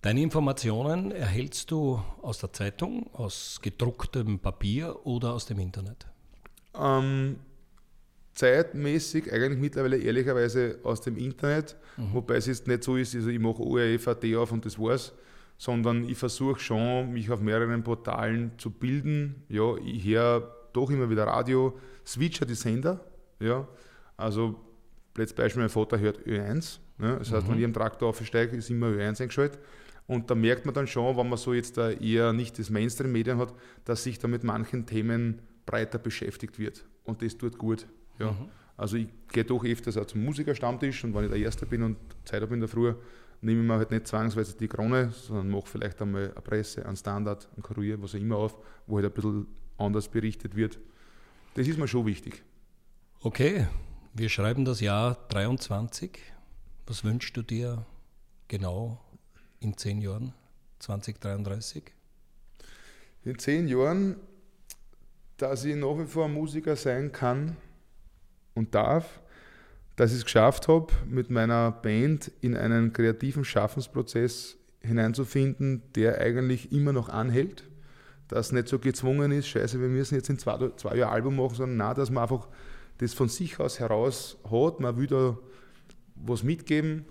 Deine Informationen erhältst du aus der Zeitung, aus gedrucktem Papier oder aus dem Internet? Ähm, zeitmäßig eigentlich mittlerweile ehrlicherweise aus dem Internet, mhm. wobei es jetzt nicht so ist, also ich mache ORF.at auf und das war's, sondern ich versuche schon, mich auf mehreren Portalen zu bilden. Ja, ich höre doch immer wieder Radio, switche die Sender. Ja, also, letztes Beispiel, mein Vater hört Ö1. Ne? Das heißt, mhm. wenn ich am Traktor aufsteige, ist immer Ö1 eingeschaltet. Und da merkt man dann schon, wenn man so jetzt eher nicht das Mainstream-Medien hat, dass sich da mit manchen Themen breiter beschäftigt wird. Und das tut gut. Ja. Mhm. Also ich gehe doch öfters auch zum Musikerstammtisch und wenn ich der Erste bin und Zeit habe in der Früh, nehme ich mir halt nicht zwangsweise die Krone, sondern mache vielleicht einmal eine Presse, einen Standard, einen Kurier, was auch immer auf, wo halt ein bisschen anders berichtet wird. Das ist mir schon wichtig. Okay, wir schreiben das Jahr 23. Was wünschst du dir genau in zehn Jahren, 2033? In zehn Jahren, dass ich nach wie vor Musiker sein kann, und darf, dass ich es geschafft habe, mit meiner Band in einen kreativen Schaffensprozess hineinzufinden, der eigentlich immer noch anhält. Dass nicht so gezwungen ist, scheiße, wir müssen jetzt in zwei, zwei Jahren Album machen, sondern na, dass man einfach das von sich aus heraus hat, man will da was mitgeben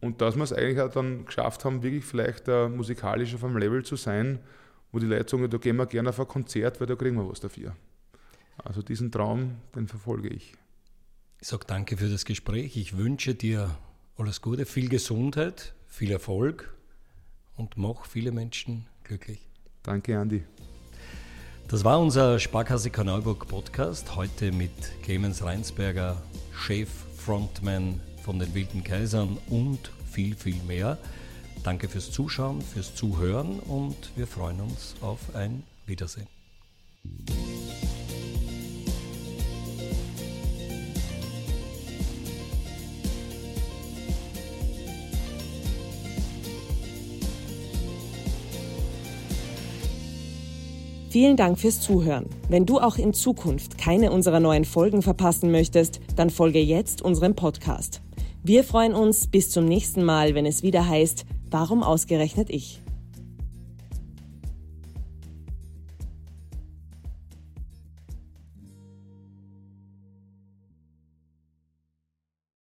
und dass wir es eigentlich auch dann geschafft haben, wirklich vielleicht uh, musikalisch auf einem Level zu sein, wo die Leute sagen, da gehen wir gerne auf ein Konzert, weil da kriegen wir was dafür. Also diesen Traum, den verfolge ich. Ich sage danke für das Gespräch. Ich wünsche dir alles Gute, viel Gesundheit, viel Erfolg und mach viele Menschen glücklich. Danke, Andi. Das war unser Sparkasse Kanalburg Podcast. Heute mit Clemens Reinsberger, Chef, Frontman von den Wilden Kaisern und viel, viel mehr. Danke fürs Zuschauen, fürs Zuhören und wir freuen uns auf ein Wiedersehen. Vielen Dank fürs Zuhören. Wenn du auch in Zukunft keine unserer neuen Folgen verpassen möchtest, dann folge jetzt unserem Podcast. Wir freuen uns bis zum nächsten Mal, wenn es wieder heißt, warum ausgerechnet ich?